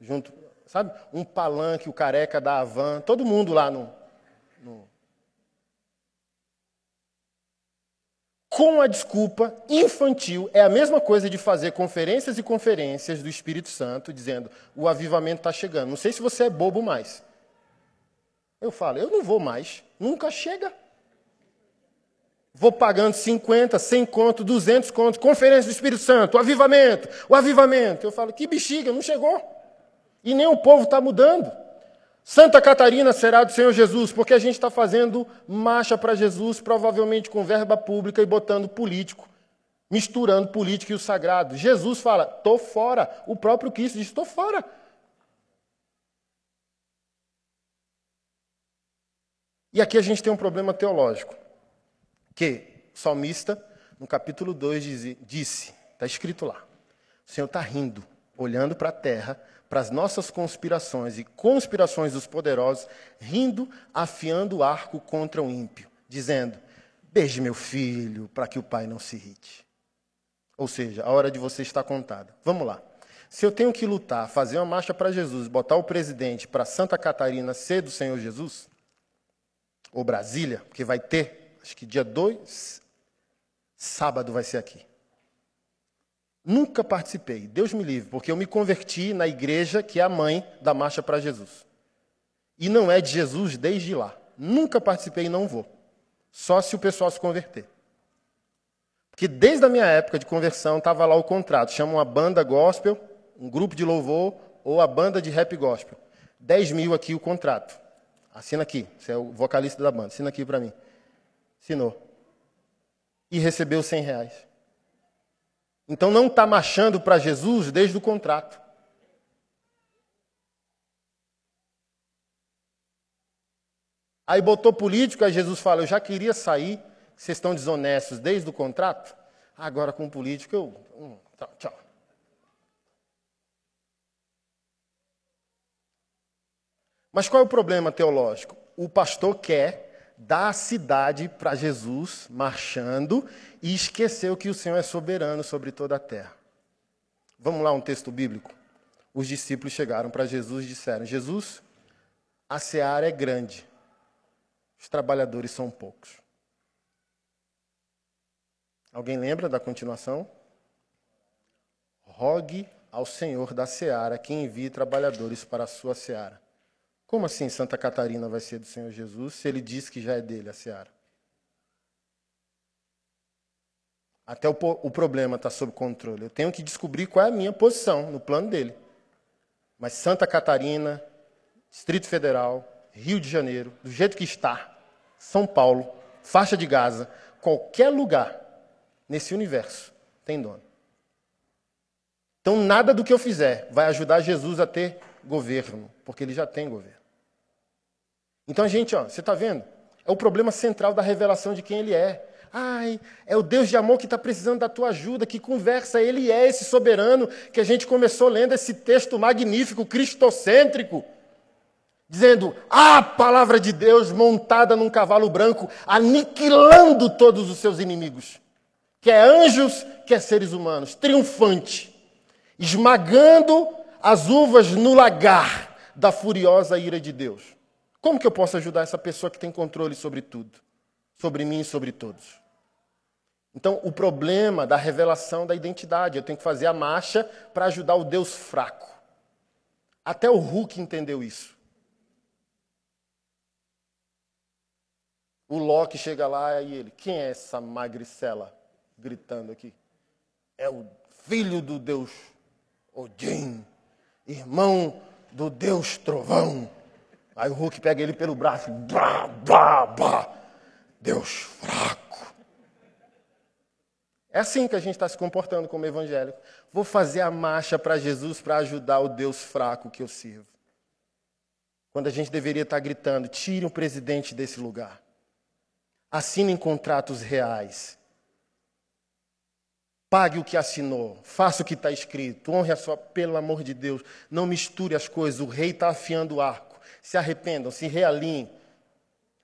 Junto, sabe? Um palanque, o careca da Havan, todo mundo lá no, no... Com a desculpa infantil, é a mesma coisa de fazer conferências e conferências do Espírito Santo, dizendo o avivamento está chegando. Não sei se você é bobo mais. Eu falo, eu não vou mais, nunca chega. Vou pagando 50, 100 conto, 200 contos, conferência do Espírito Santo, o avivamento, o avivamento. Eu falo, que bexiga, não chegou. E nem o povo está mudando. Santa Catarina será do Senhor Jesus, porque a gente está fazendo marcha para Jesus, provavelmente com verba pública e botando político, misturando político e o sagrado. Jesus fala, estou fora. O próprio Cristo diz, estou fora. E aqui a gente tem um problema teológico, que o salmista, no capítulo 2, disse, está escrito lá, o Senhor está rindo, olhando para a terra, para as nossas conspirações e conspirações dos poderosos, rindo, afiando o arco contra o ímpio, dizendo: Beije meu filho, para que o pai não se irrite. Ou seja, a hora de você está contada. Vamos lá. Se eu tenho que lutar, fazer uma marcha para Jesus, botar o presidente para Santa Catarina ser do Senhor Jesus, ou Brasília, porque vai ter, acho que dia 2, sábado vai ser aqui. Nunca participei, Deus me livre, porque eu me converti na igreja que é a mãe da Marcha para Jesus. E não é de Jesus desde lá. Nunca participei e não vou. Só se o pessoal se converter. Porque desde a minha época de conversão estava lá o contrato. Chama uma banda gospel, um grupo de louvor ou a banda de rap gospel. 10 mil aqui o contrato. Assina aqui. Você é o vocalista da banda. Assina aqui para mim. Assinou. E recebeu 100 reais. Então não está marchando para Jesus desde o contrato. Aí botou político, aí Jesus fala: Eu já queria sair, vocês estão desonestos desde o contrato? Agora com político eu. Hum, tchau. Mas qual é o problema teológico? O pastor quer dar a cidade para Jesus marchando e esqueceu que o Senhor é soberano sobre toda a terra. Vamos lá, um texto bíblico. Os discípulos chegaram para Jesus e disseram: Jesus, a seara é grande, os trabalhadores são poucos. Alguém lembra da continuação? Rogue ao Senhor da seara que envie trabalhadores para a sua seara. Como assim Santa Catarina vai ser do Senhor Jesus se ele diz que já é dele a seara? Até o, o problema está sob controle. Eu tenho que descobrir qual é a minha posição no plano dele. Mas Santa Catarina, Distrito Federal, Rio de Janeiro, do jeito que está, São Paulo, faixa de Gaza, qualquer lugar nesse universo tem dono. Então nada do que eu fizer vai ajudar Jesus a ter governo, porque ele já tem governo. Então, gente, ó, você está vendo? É o problema central da revelação de quem ele é. Ai, é o Deus de amor que está precisando da tua ajuda, que conversa, ele é esse soberano que a gente começou lendo esse texto magnífico, cristocêntrico, dizendo: a palavra de Deus montada num cavalo branco, aniquilando todos os seus inimigos, quer anjos, quer seres humanos, triunfante, esmagando as uvas no lagar da furiosa ira de Deus. Como que eu posso ajudar essa pessoa que tem controle sobre tudo? Sobre mim e sobre todos. Então, o problema da revelação da identidade, eu tenho que fazer a marcha para ajudar o Deus fraco. Até o Hulk entendeu isso. O Loki chega lá e ele, quem é essa magricela gritando aqui? É o filho do Deus Odin irmão do Deus Trovão. Aí o Hulk pega ele pelo braço, blá, blá, blá. Deus fraco. É assim que a gente está se comportando como evangélico. Vou fazer a marcha para Jesus para ajudar o Deus fraco que eu sirvo. Quando a gente deveria estar tá gritando: tire o presidente desse lugar. Assinem contratos reais. Pague o que assinou, faça o que está escrito, honre a sua. Pelo amor de Deus, não misture as coisas. O rei está afiando o arco. Se arrependam, se realinhem.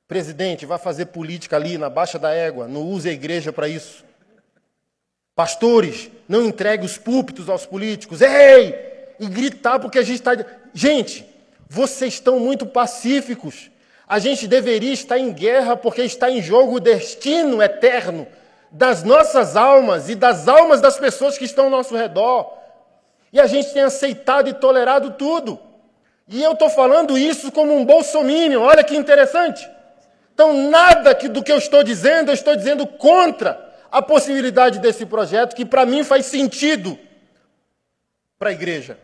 Presidente, vá fazer política ali na Baixa da Égua. Não use a igreja para isso. Pastores, não entregue os púlpitos aos políticos. Ei! E gritar porque a gente está. Gente, vocês estão muito pacíficos. A gente deveria estar em guerra porque está em jogo o destino eterno das nossas almas e das almas das pessoas que estão ao nosso redor. E a gente tem aceitado e tolerado tudo. E eu estou falando isso como um bolsominion, olha que interessante. Então, nada que, do que eu estou dizendo, eu estou dizendo contra a possibilidade desse projeto, que para mim faz sentido para a igreja.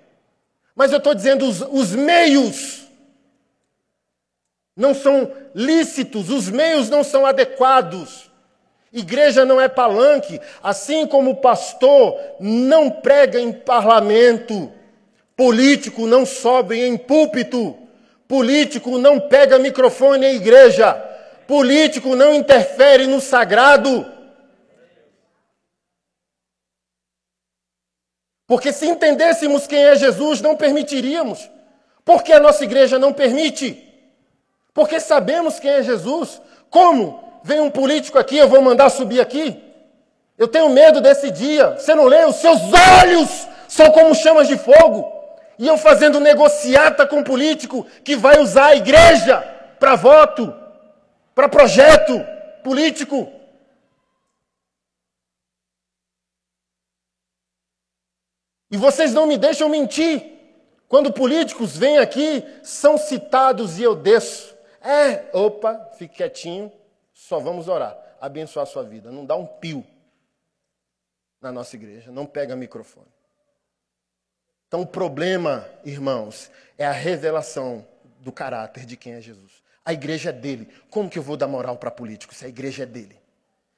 Mas eu estou dizendo os, os meios não são lícitos, os meios não são adequados. Igreja não é palanque, assim como o pastor não prega em parlamento, político não sobe em púlpito, político não pega microfone em igreja, político não interfere no sagrado. Porque se entendêssemos quem é Jesus, não permitiríamos. Porque a nossa igreja não permite. Porque sabemos quem é Jesus. Como? Vem um político aqui, eu vou mandar subir aqui. Eu tenho medo desse dia. Você não lê? Os seus olhos são como chamas de fogo. E eu fazendo negociata com um político que vai usar a igreja para voto. para projeto político. E vocês não me deixam mentir. Quando políticos vêm aqui, são citados e eu desço. É, opa, fique quietinho, só vamos orar, abençoar a sua vida. Não dá um pio na nossa igreja, não pega microfone. Então o problema, irmãos, é a revelação do caráter de quem é Jesus. A igreja é dele. Como que eu vou dar moral para político se a igreja é dele?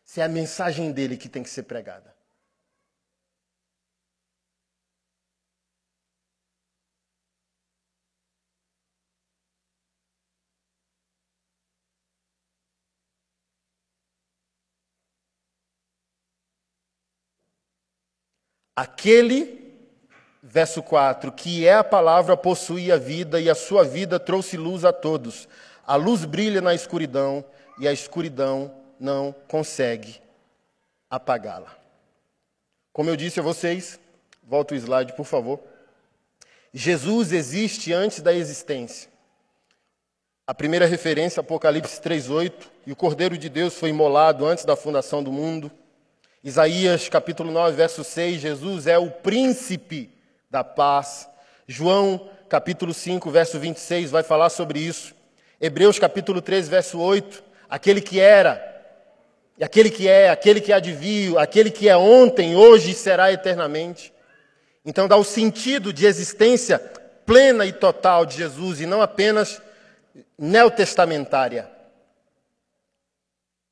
Se é a mensagem dele que tem que ser pregada. Aquele, verso 4, que é a palavra possui a vida e a sua vida trouxe luz a todos. A luz brilha na escuridão e a escuridão não consegue apagá-la. Como eu disse a vocês, volta o slide, por favor. Jesus existe antes da existência. A primeira referência, Apocalipse 3:8, e o Cordeiro de Deus foi imolado antes da fundação do mundo. Isaías capítulo 9, verso 6, Jesus é o príncipe da paz. João capítulo 5, verso 26 vai falar sobre isso. Hebreus capítulo 3, verso 8, aquele que era, aquele que é, aquele que adivinha, aquele que é ontem, hoje e será eternamente. Então dá o sentido de existência plena e total de Jesus e não apenas neotestamentária.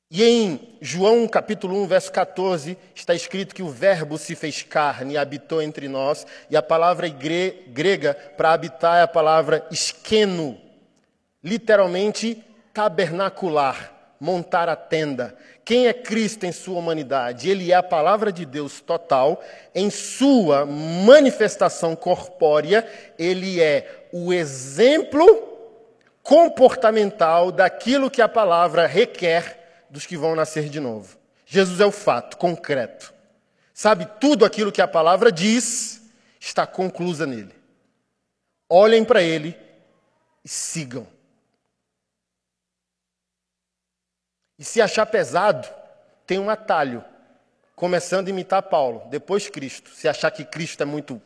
E em João capítulo 1, verso 14, está escrito que o Verbo se fez carne e habitou entre nós, e a palavra grega para habitar é a palavra esqueno, literalmente tabernacular, montar a tenda. Quem é Cristo em sua humanidade? Ele é a palavra de Deus total, em sua manifestação corpórea, ele é o exemplo comportamental daquilo que a palavra requer dos que vão nascer de novo. Jesus é o fato concreto. Sabe, tudo aquilo que a palavra diz está conclusa nele. Olhem para ele e sigam. E se achar pesado, tem um atalho. Começando a imitar Paulo, depois Cristo. Se achar que Cristo é muito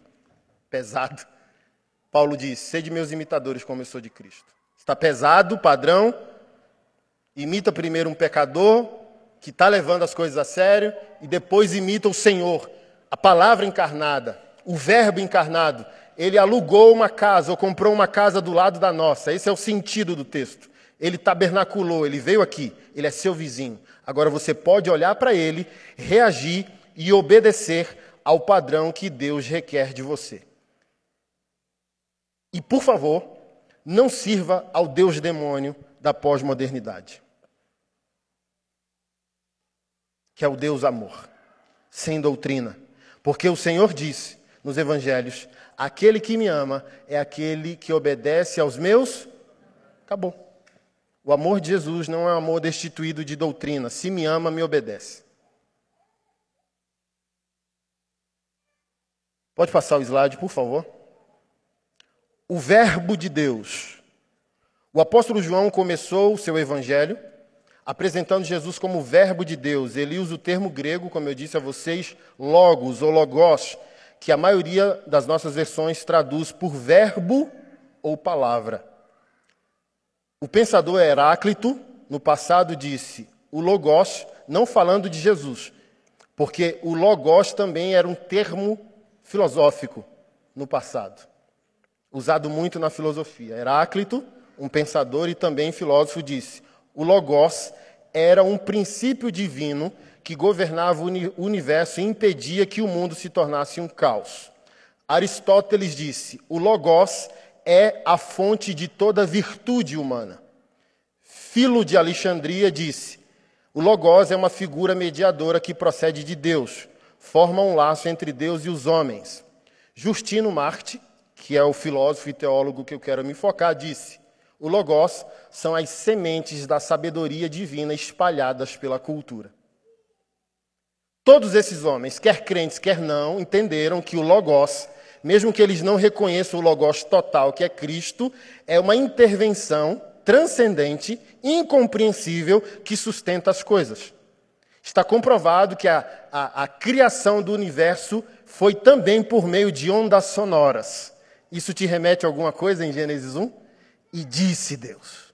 pesado, Paulo diz: Sede meus imitadores, como eu sou de Cristo. Está pesado, padrão, Imita primeiro um pecador que está levando as coisas a sério e depois imita o Senhor, a palavra encarnada, o Verbo encarnado. Ele alugou uma casa ou comprou uma casa do lado da nossa. Esse é o sentido do texto. Ele tabernaculou, ele veio aqui, ele é seu vizinho. Agora você pode olhar para ele, reagir e obedecer ao padrão que Deus requer de você. E por favor, não sirva ao Deus demônio da pós-modernidade, que é o Deus amor, sem doutrina. Porque o Senhor disse nos evangelhos: aquele que me ama é aquele que obedece aos meus. Acabou. O amor de Jesus não é um amor destituído de doutrina. Se me ama, me obedece. Pode passar o slide, por favor? O Verbo de Deus o apóstolo João começou o seu evangelho apresentando Jesus como Verbo de Deus. Ele usa o termo grego, como eu disse a vocês, logos ou logos, que a maioria das nossas versões traduz por verbo ou palavra. O pensador Heráclito, no passado, disse o logos, não falando de Jesus, porque o logos também era um termo filosófico no passado, usado muito na filosofia. Heráclito um pensador e também filósofo, disse: o Logos era um princípio divino que governava o universo e impedia que o mundo se tornasse um caos. Aristóteles disse: o Logos é a fonte de toda virtude humana. Filo de Alexandria disse: o Logos é uma figura mediadora que procede de Deus, forma um laço entre Deus e os homens. Justino Marte, que é o filósofo e teólogo que eu quero me focar, disse: o Logos são as sementes da sabedoria divina espalhadas pela cultura. Todos esses homens, quer crentes, quer não, entenderam que o Logos, mesmo que eles não reconheçam o Logos total, que é Cristo, é uma intervenção transcendente, incompreensível, que sustenta as coisas. Está comprovado que a, a, a, criação do universo foi também por meio de ondas sonoras. Isso te remete a alguma coisa em Gênesis 1? E disse Deus.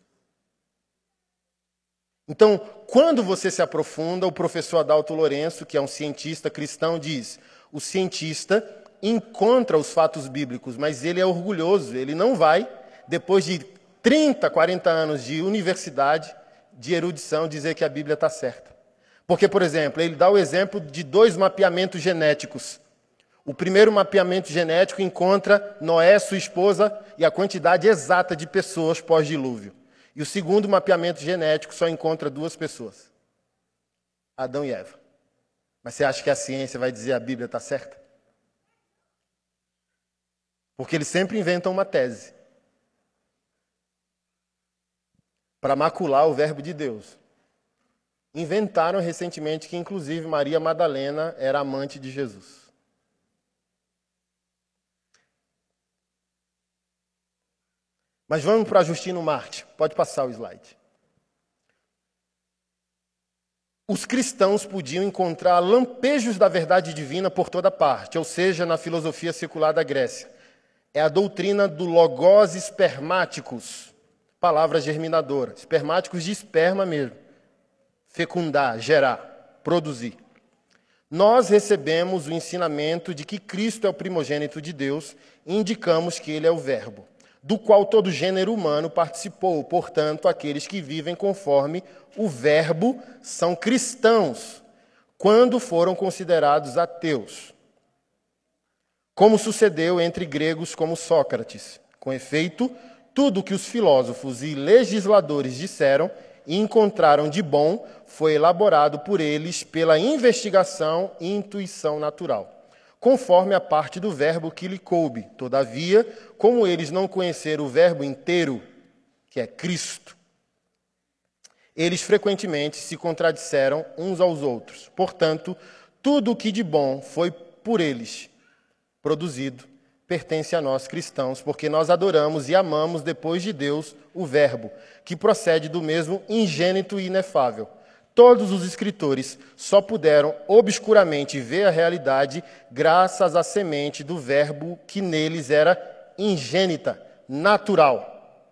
Então, quando você se aprofunda, o professor Adalto Lourenço, que é um cientista cristão, diz: o cientista encontra os fatos bíblicos, mas ele é orgulhoso, ele não vai, depois de 30, 40 anos de universidade, de erudição, dizer que a Bíblia está certa. Porque, por exemplo, ele dá o exemplo de dois mapeamentos genéticos. O primeiro mapeamento genético encontra Noé, sua esposa e a quantidade exata de pessoas pós-dilúvio. E o segundo mapeamento genético só encontra duas pessoas: Adão e Eva. Mas você acha que a ciência vai dizer a Bíblia está certa? Porque eles sempre inventam uma tese para macular o Verbo de Deus. Inventaram recentemente que, inclusive, Maria Madalena era amante de Jesus. Mas vamos para Justino Marte. Pode passar o slide. Os cristãos podiam encontrar lampejos da verdade divina por toda parte, ou seja, na filosofia secular da Grécia. É a doutrina do logos espermáticos, palavra germinadora. Espermáticos de esperma mesmo fecundar, gerar, produzir. Nós recebemos o ensinamento de que Cristo é o primogênito de Deus e indicamos que ele é o Verbo, do qual todo gênero humano participou. Portanto, aqueles que vivem conforme o Verbo são cristãos, quando foram considerados ateus. Como sucedeu entre gregos como Sócrates. Com efeito, tudo que os filósofos e legisladores disseram e encontraram de bom foi elaborado por eles pela investigação e intuição natural, conforme a parte do verbo que lhe coube. Todavia, como eles não conheceram o verbo inteiro, que é Cristo, eles frequentemente se contradisseram uns aos outros. Portanto, tudo o que de bom foi por eles produzido pertence a nós cristãos, porque nós adoramos e amamos depois de Deus o Verbo, que procede do mesmo ingênito e inefável. Todos os escritores só puderam obscuramente ver a realidade graças à semente do Verbo que neles era ingênita, natural.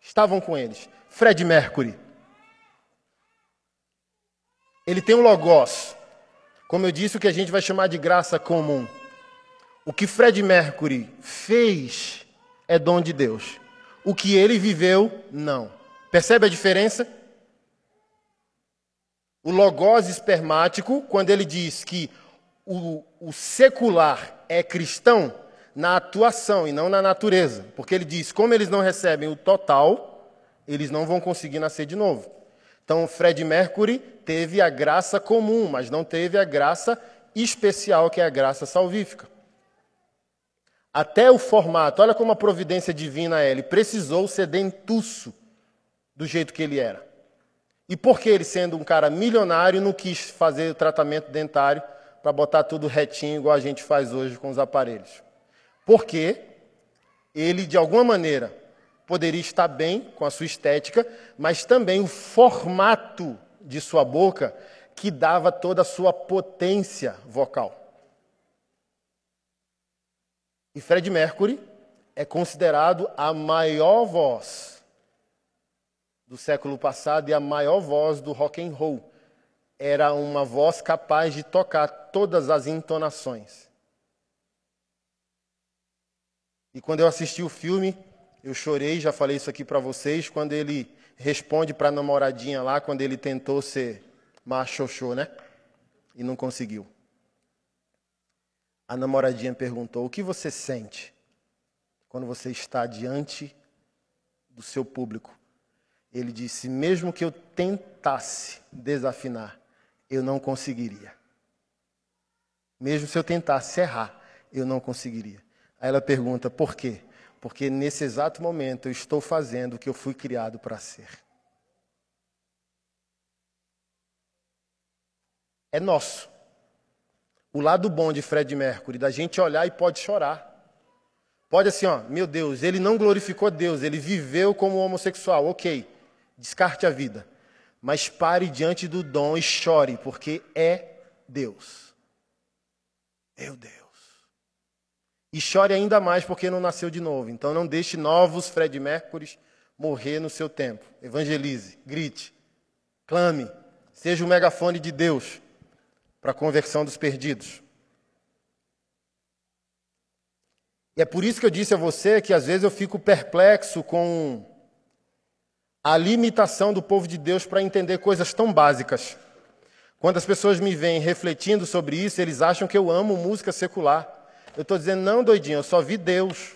Estavam com eles. Fred Mercury. Ele tem um logos, como eu disse, o que a gente vai chamar de graça comum. O que Fred Mercury fez é dom de Deus. O que ele viveu, não. Percebe a diferença? O logos espermático, quando ele diz que o, o secular é cristão, na atuação e não na natureza. Porque ele diz: como eles não recebem o total, eles não vão conseguir nascer de novo. Então, Fred Mercury teve a graça comum, mas não teve a graça especial, que é a graça salvífica. Até o formato, olha como a providência divina é, ele precisou ser dentuço do jeito que ele era. E por que ele, sendo um cara milionário, não quis fazer o tratamento dentário para botar tudo retinho, igual a gente faz hoje com os aparelhos? Porque ele, de alguma maneira, poderia estar bem com a sua estética, mas também o formato de sua boca que dava toda a sua potência vocal. E Fred Mercury é considerado a maior voz do século passado e a maior voz do rock and roll. Era uma voz capaz de tocar todas as entonações. E quando eu assisti o filme, eu chorei, já falei isso aqui para vocês, quando ele responde para a namoradinha lá, quando ele tentou ser machoxô, né? E não conseguiu. A namoradinha perguntou: O que você sente quando você está diante do seu público? Ele disse: Mesmo que eu tentasse desafinar, eu não conseguiria. Mesmo se eu tentasse errar, eu não conseguiria. Aí ela pergunta: Por quê? Porque nesse exato momento eu estou fazendo o que eu fui criado para ser. É nosso. O lado bom de Fred Mercury, da gente olhar e pode chorar. Pode assim, ó, meu Deus, ele não glorificou Deus, ele viveu como homossexual, ok, descarte a vida. Mas pare diante do dom e chore, porque é Deus. Meu Deus. E chore ainda mais porque não nasceu de novo. Então não deixe novos Fred Mercury morrer no seu tempo. Evangelize, grite, clame, seja o megafone de Deus para a conversão dos perdidos. E é por isso que eu disse a você que às vezes eu fico perplexo com a limitação do povo de Deus para entender coisas tão básicas. Quando as pessoas me veem refletindo sobre isso, eles acham que eu amo música secular. Eu estou dizendo, não, doidinho, eu só vi Deus.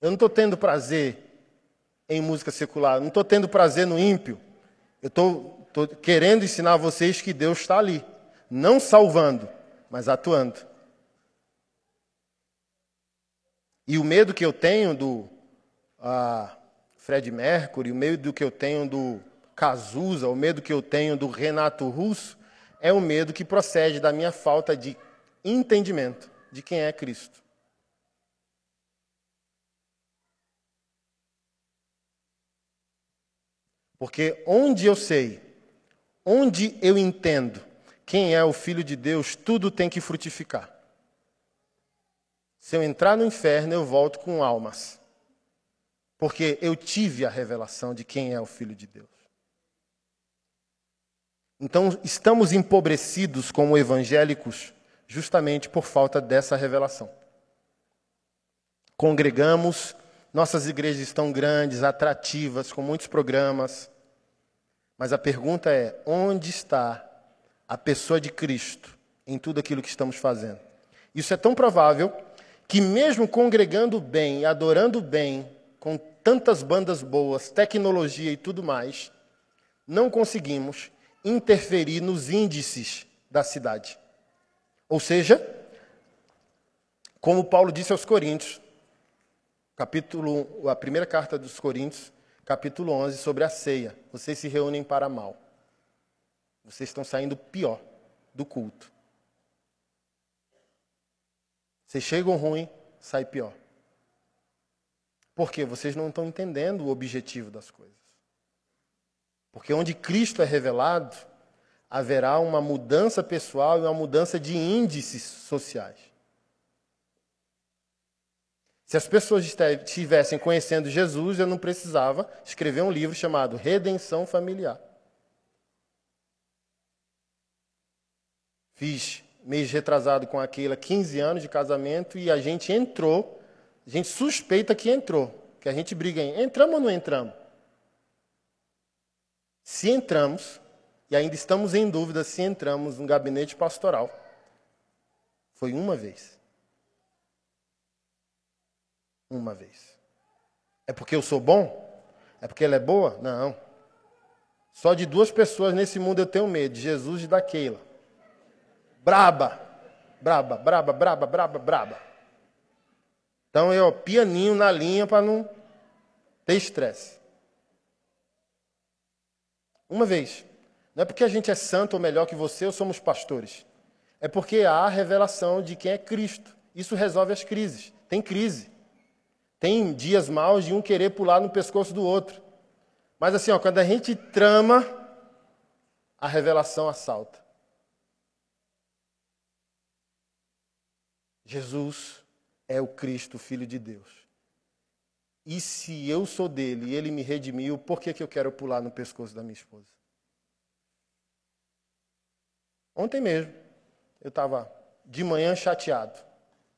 Eu não estou tendo prazer em música secular, não estou tendo prazer no ímpio. Eu estou querendo ensinar a vocês que Deus está ali, não salvando, mas atuando. E o medo que eu tenho do ah, Fred Mercury, o medo que eu tenho do Cazuza, o medo que eu tenho do Renato Russo, é o medo que procede da minha falta de entendimento de quem é Cristo. Porque onde eu sei, onde eu entendo quem é o Filho de Deus, tudo tem que frutificar. Se eu entrar no inferno, eu volto com almas. Porque eu tive a revelação de quem é o Filho de Deus. Então, estamos empobrecidos como evangélicos justamente por falta dessa revelação. Congregamos, nossas igrejas estão grandes, atrativas, com muitos programas. Mas a pergunta é: onde está a pessoa de Cristo em tudo aquilo que estamos fazendo? Isso é tão provável que, mesmo congregando bem, adorando bem, com tantas bandas boas, tecnologia e tudo mais, não conseguimos interferir nos índices da cidade. Ou seja, como Paulo disse aos Coríntios, capítulo, a primeira carta dos Coríntios, capítulo 11, sobre a ceia. Vocês se reúnem para mal. Vocês estão saindo pior do culto. Vocês chegam ruim, sai pior. Porque vocês não estão entendendo o objetivo das coisas. Porque onde Cristo é revelado, haverá uma mudança pessoal e uma mudança de índices sociais. Se as pessoas estivessem conhecendo Jesus, eu não precisava escrever um livro chamado Redenção Familiar. Fiz mês retrasado com aquela 15 anos de casamento e a gente entrou, a gente suspeita que entrou, que a gente briga em entramos ou não entramos? Se entramos, e ainda estamos em dúvida se entramos no gabinete pastoral, foi uma vez. Uma vez. É porque eu sou bom? É porque ela é boa? Não. Só de duas pessoas nesse mundo eu tenho medo, de Jesus e da Keila. Braba. Braba, braba, braba, braba, braba. Então eu pianinho na linha para não ter estresse. Uma vez. Não é porque a gente é santo ou melhor que você ou somos pastores. É porque há a revelação de quem é Cristo. Isso resolve as crises. Tem crise. Tem dias maus de um querer pular no pescoço do outro. Mas assim, ó, quando a gente trama, a revelação assalta. Jesus é o Cristo, Filho de Deus. E se eu sou dele e ele me redimiu, por que, que eu quero pular no pescoço da minha esposa? Ontem mesmo, eu estava de manhã chateado.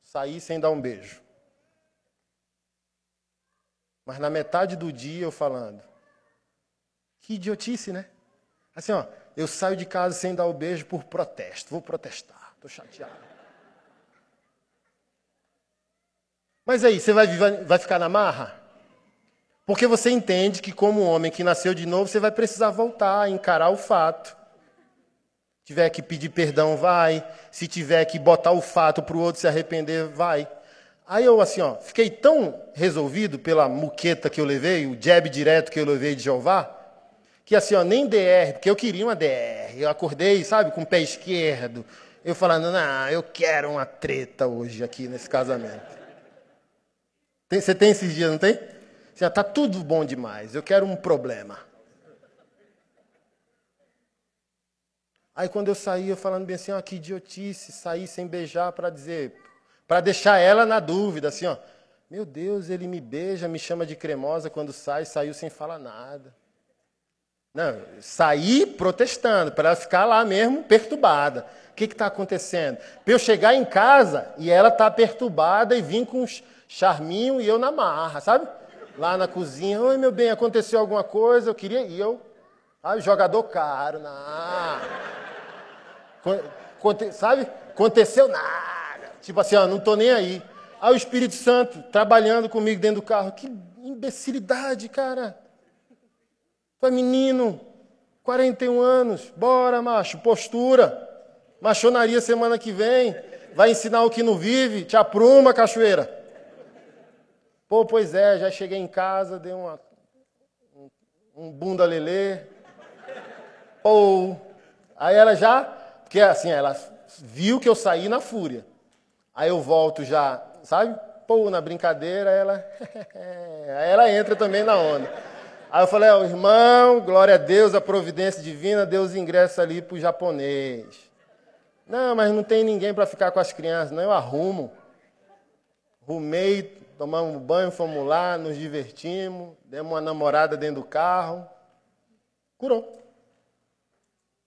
Saí sem dar um beijo. Mas na metade do dia eu falando, que idiotice, né? Assim, ó, eu saio de casa sem dar o beijo por protesto. Vou protestar, estou chateado. Mas aí, você vai, vai ficar na marra? Porque você entende que, como homem que nasceu de novo, você vai precisar voltar, encarar o fato. Se tiver que pedir perdão, vai. Se tiver que botar o fato para o outro se arrepender, vai. Aí eu, assim, ó, fiquei tão resolvido pela muqueta que eu levei, o jab direto que eu levei de Jeová, que assim, ó, nem DR, porque eu queria uma DR. Eu acordei, sabe, com o pé esquerdo, Eu falando, não, eu quero uma treta hoje aqui nesse casamento. Tem, você tem esses dias, não tem? Já está tudo bom demais, eu quero um problema. Aí quando eu saí, eu falando bem assim, ó, que idiotice, sair sem beijar para dizer, para deixar ela na dúvida, assim, ó. Meu Deus, ele me beija, me chama de cremosa quando sai, saiu sem falar nada. Não, saí protestando, para ela ficar lá mesmo perturbada. O que está acontecendo? Para eu chegar em casa e ela tá perturbada e vir com um charminho e eu na marra, sabe? Lá na cozinha, oi meu bem, aconteceu alguma coisa, eu queria ir, eu, ah, jogador caro, não. Conte, sabe? Aconteceu nada. Tipo assim, ó, não tô nem aí. Aí o Espírito Santo trabalhando comigo dentro do carro. Que imbecilidade, cara. Tu é menino, 41 anos, bora, macho, postura. Machonaria semana que vem. Vai ensinar o que não vive. Te apruma, cachoeira. Pô, pois é, já cheguei em casa, dei uma, um, um bunda lelê. Pô, aí ela já porque assim, ela viu que eu saí na fúria. Aí eu volto já, sabe? Pô, na brincadeira, ela. [laughs] Aí ela entra também na onda. Aí eu falei, oh, irmão, glória a Deus, a providência divina, Deus ingressa ali pro japonês. Não, mas não tem ninguém para ficar com as crianças, não, eu arrumo. Rumei, tomamos banho, fomos lá, nos divertimos, demos uma namorada dentro do carro. Curou.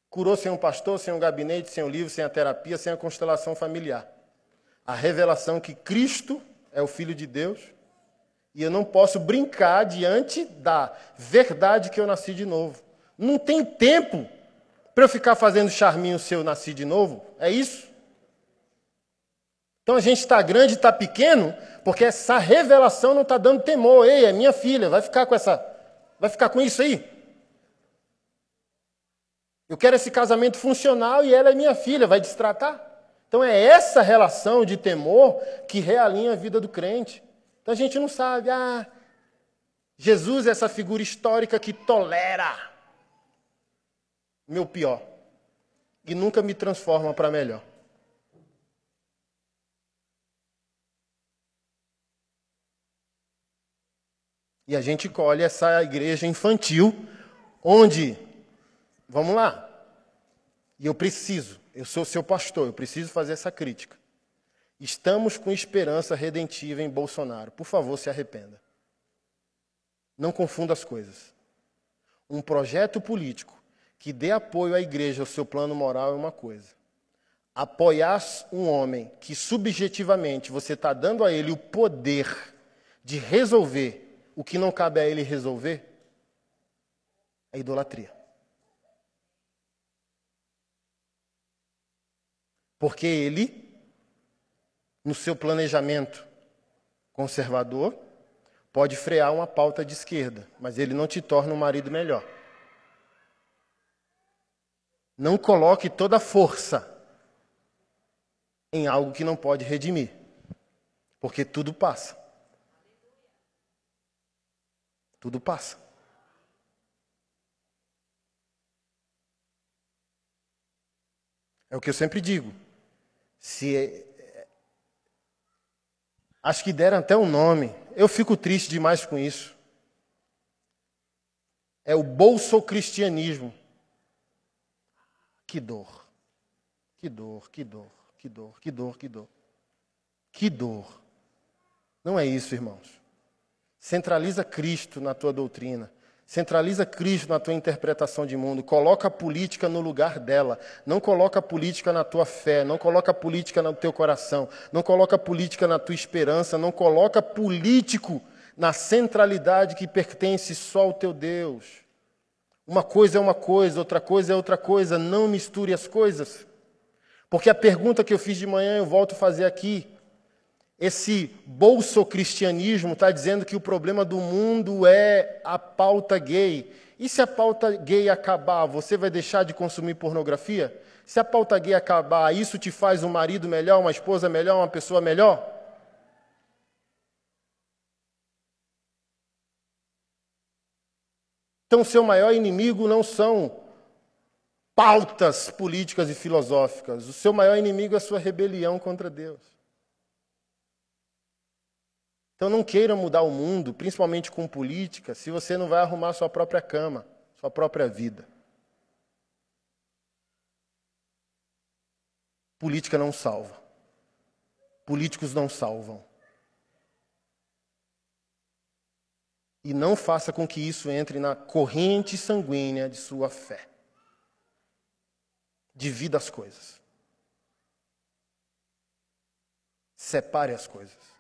Curou sem um pastor, sem um gabinete, sem um livro, sem a terapia, sem a constelação familiar. A revelação que Cristo é o Filho de Deus e eu não posso brincar diante da verdade que eu nasci de novo. Não tem tempo para eu ficar fazendo charminho se eu nasci de novo. É isso? Então a gente está grande está pequeno porque essa revelação não está dando temor. Ei, é minha filha, vai ficar com essa, vai ficar com isso aí? Eu quero esse casamento funcional e ela é minha filha, vai destratar? Então é essa relação de temor que realinha a vida do crente. Então a gente não sabe, ah, Jesus é essa figura histórica que tolera meu pior e nunca me transforma para melhor. E a gente colhe essa igreja infantil, onde Vamos lá. E eu preciso, eu sou seu pastor, eu preciso fazer essa crítica. Estamos com esperança redentiva em Bolsonaro. Por favor, se arrependa. Não confunda as coisas. Um projeto político que dê apoio à igreja ao seu plano moral é uma coisa. Apoiar um homem que subjetivamente você está dando a ele o poder de resolver o que não cabe a ele resolver é idolatria. Porque ele, no seu planejamento conservador, pode frear uma pauta de esquerda, mas ele não te torna um marido melhor. Não coloque toda a força em algo que não pode redimir, porque tudo passa. Tudo passa. É o que eu sempre digo. Se é, acho que deram até um nome. Eu fico triste demais com isso. É o bolso-cristianismo. Que dor. Que dor, que dor, que dor, que dor, que dor. Que dor. Não é isso, irmãos. Centraliza Cristo na tua doutrina. Centraliza Cristo na tua interpretação de mundo, coloca a política no lugar dela, não coloca a política na tua fé, não coloca a política no teu coração, não coloca a política na tua esperança, não coloca político na centralidade que pertence só ao teu Deus. Uma coisa é uma coisa, outra coisa é outra coisa, não misture as coisas. Porque a pergunta que eu fiz de manhã eu volto a fazer aqui. Esse bolso-cristianismo está dizendo que o problema do mundo é a pauta gay. E se a pauta gay acabar, você vai deixar de consumir pornografia? Se a pauta gay acabar, isso te faz um marido melhor, uma esposa melhor, uma pessoa melhor? Então, seu maior inimigo não são pautas políticas e filosóficas. O seu maior inimigo é a sua rebelião contra Deus. Então não queira mudar o mundo, principalmente com política, se você não vai arrumar sua própria cama, sua própria vida. Política não salva. Políticos não salvam. E não faça com que isso entre na corrente sanguínea de sua fé. Divida as coisas. Separe as coisas.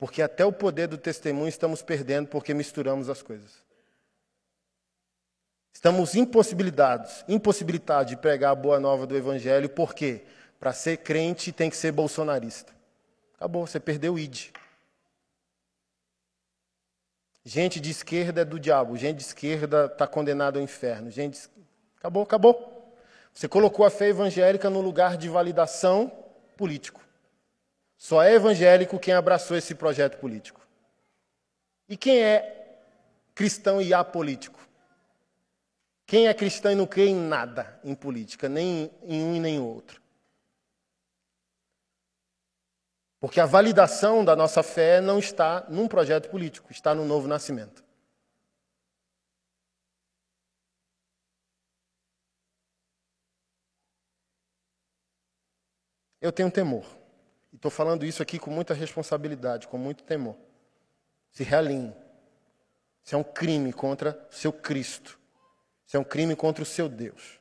Porque até o poder do testemunho estamos perdendo porque misturamos as coisas. Estamos impossibilitados, impossibilitados de pregar a boa nova do Evangelho, porque para ser crente tem que ser bolsonarista. Acabou, você perdeu o ID. Gente de esquerda é do diabo, gente de esquerda está condenada ao inferno. Gente, acabou, acabou. Você colocou a fé evangélica no lugar de validação político. Só é evangélico quem abraçou esse projeto político. E quem é cristão e apolítico? Quem é cristão e não crê em nada em política, nem em um e nem em outro. Porque a validação da nossa fé não está num projeto político, está no novo nascimento. Eu tenho temor. Estou falando isso aqui com muita responsabilidade, com muito temor. Se realinhe. Isso é um crime contra seu Cristo. Isso é um crime contra o seu Deus.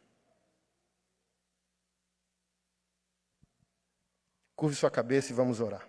Curve sua cabeça e vamos orar.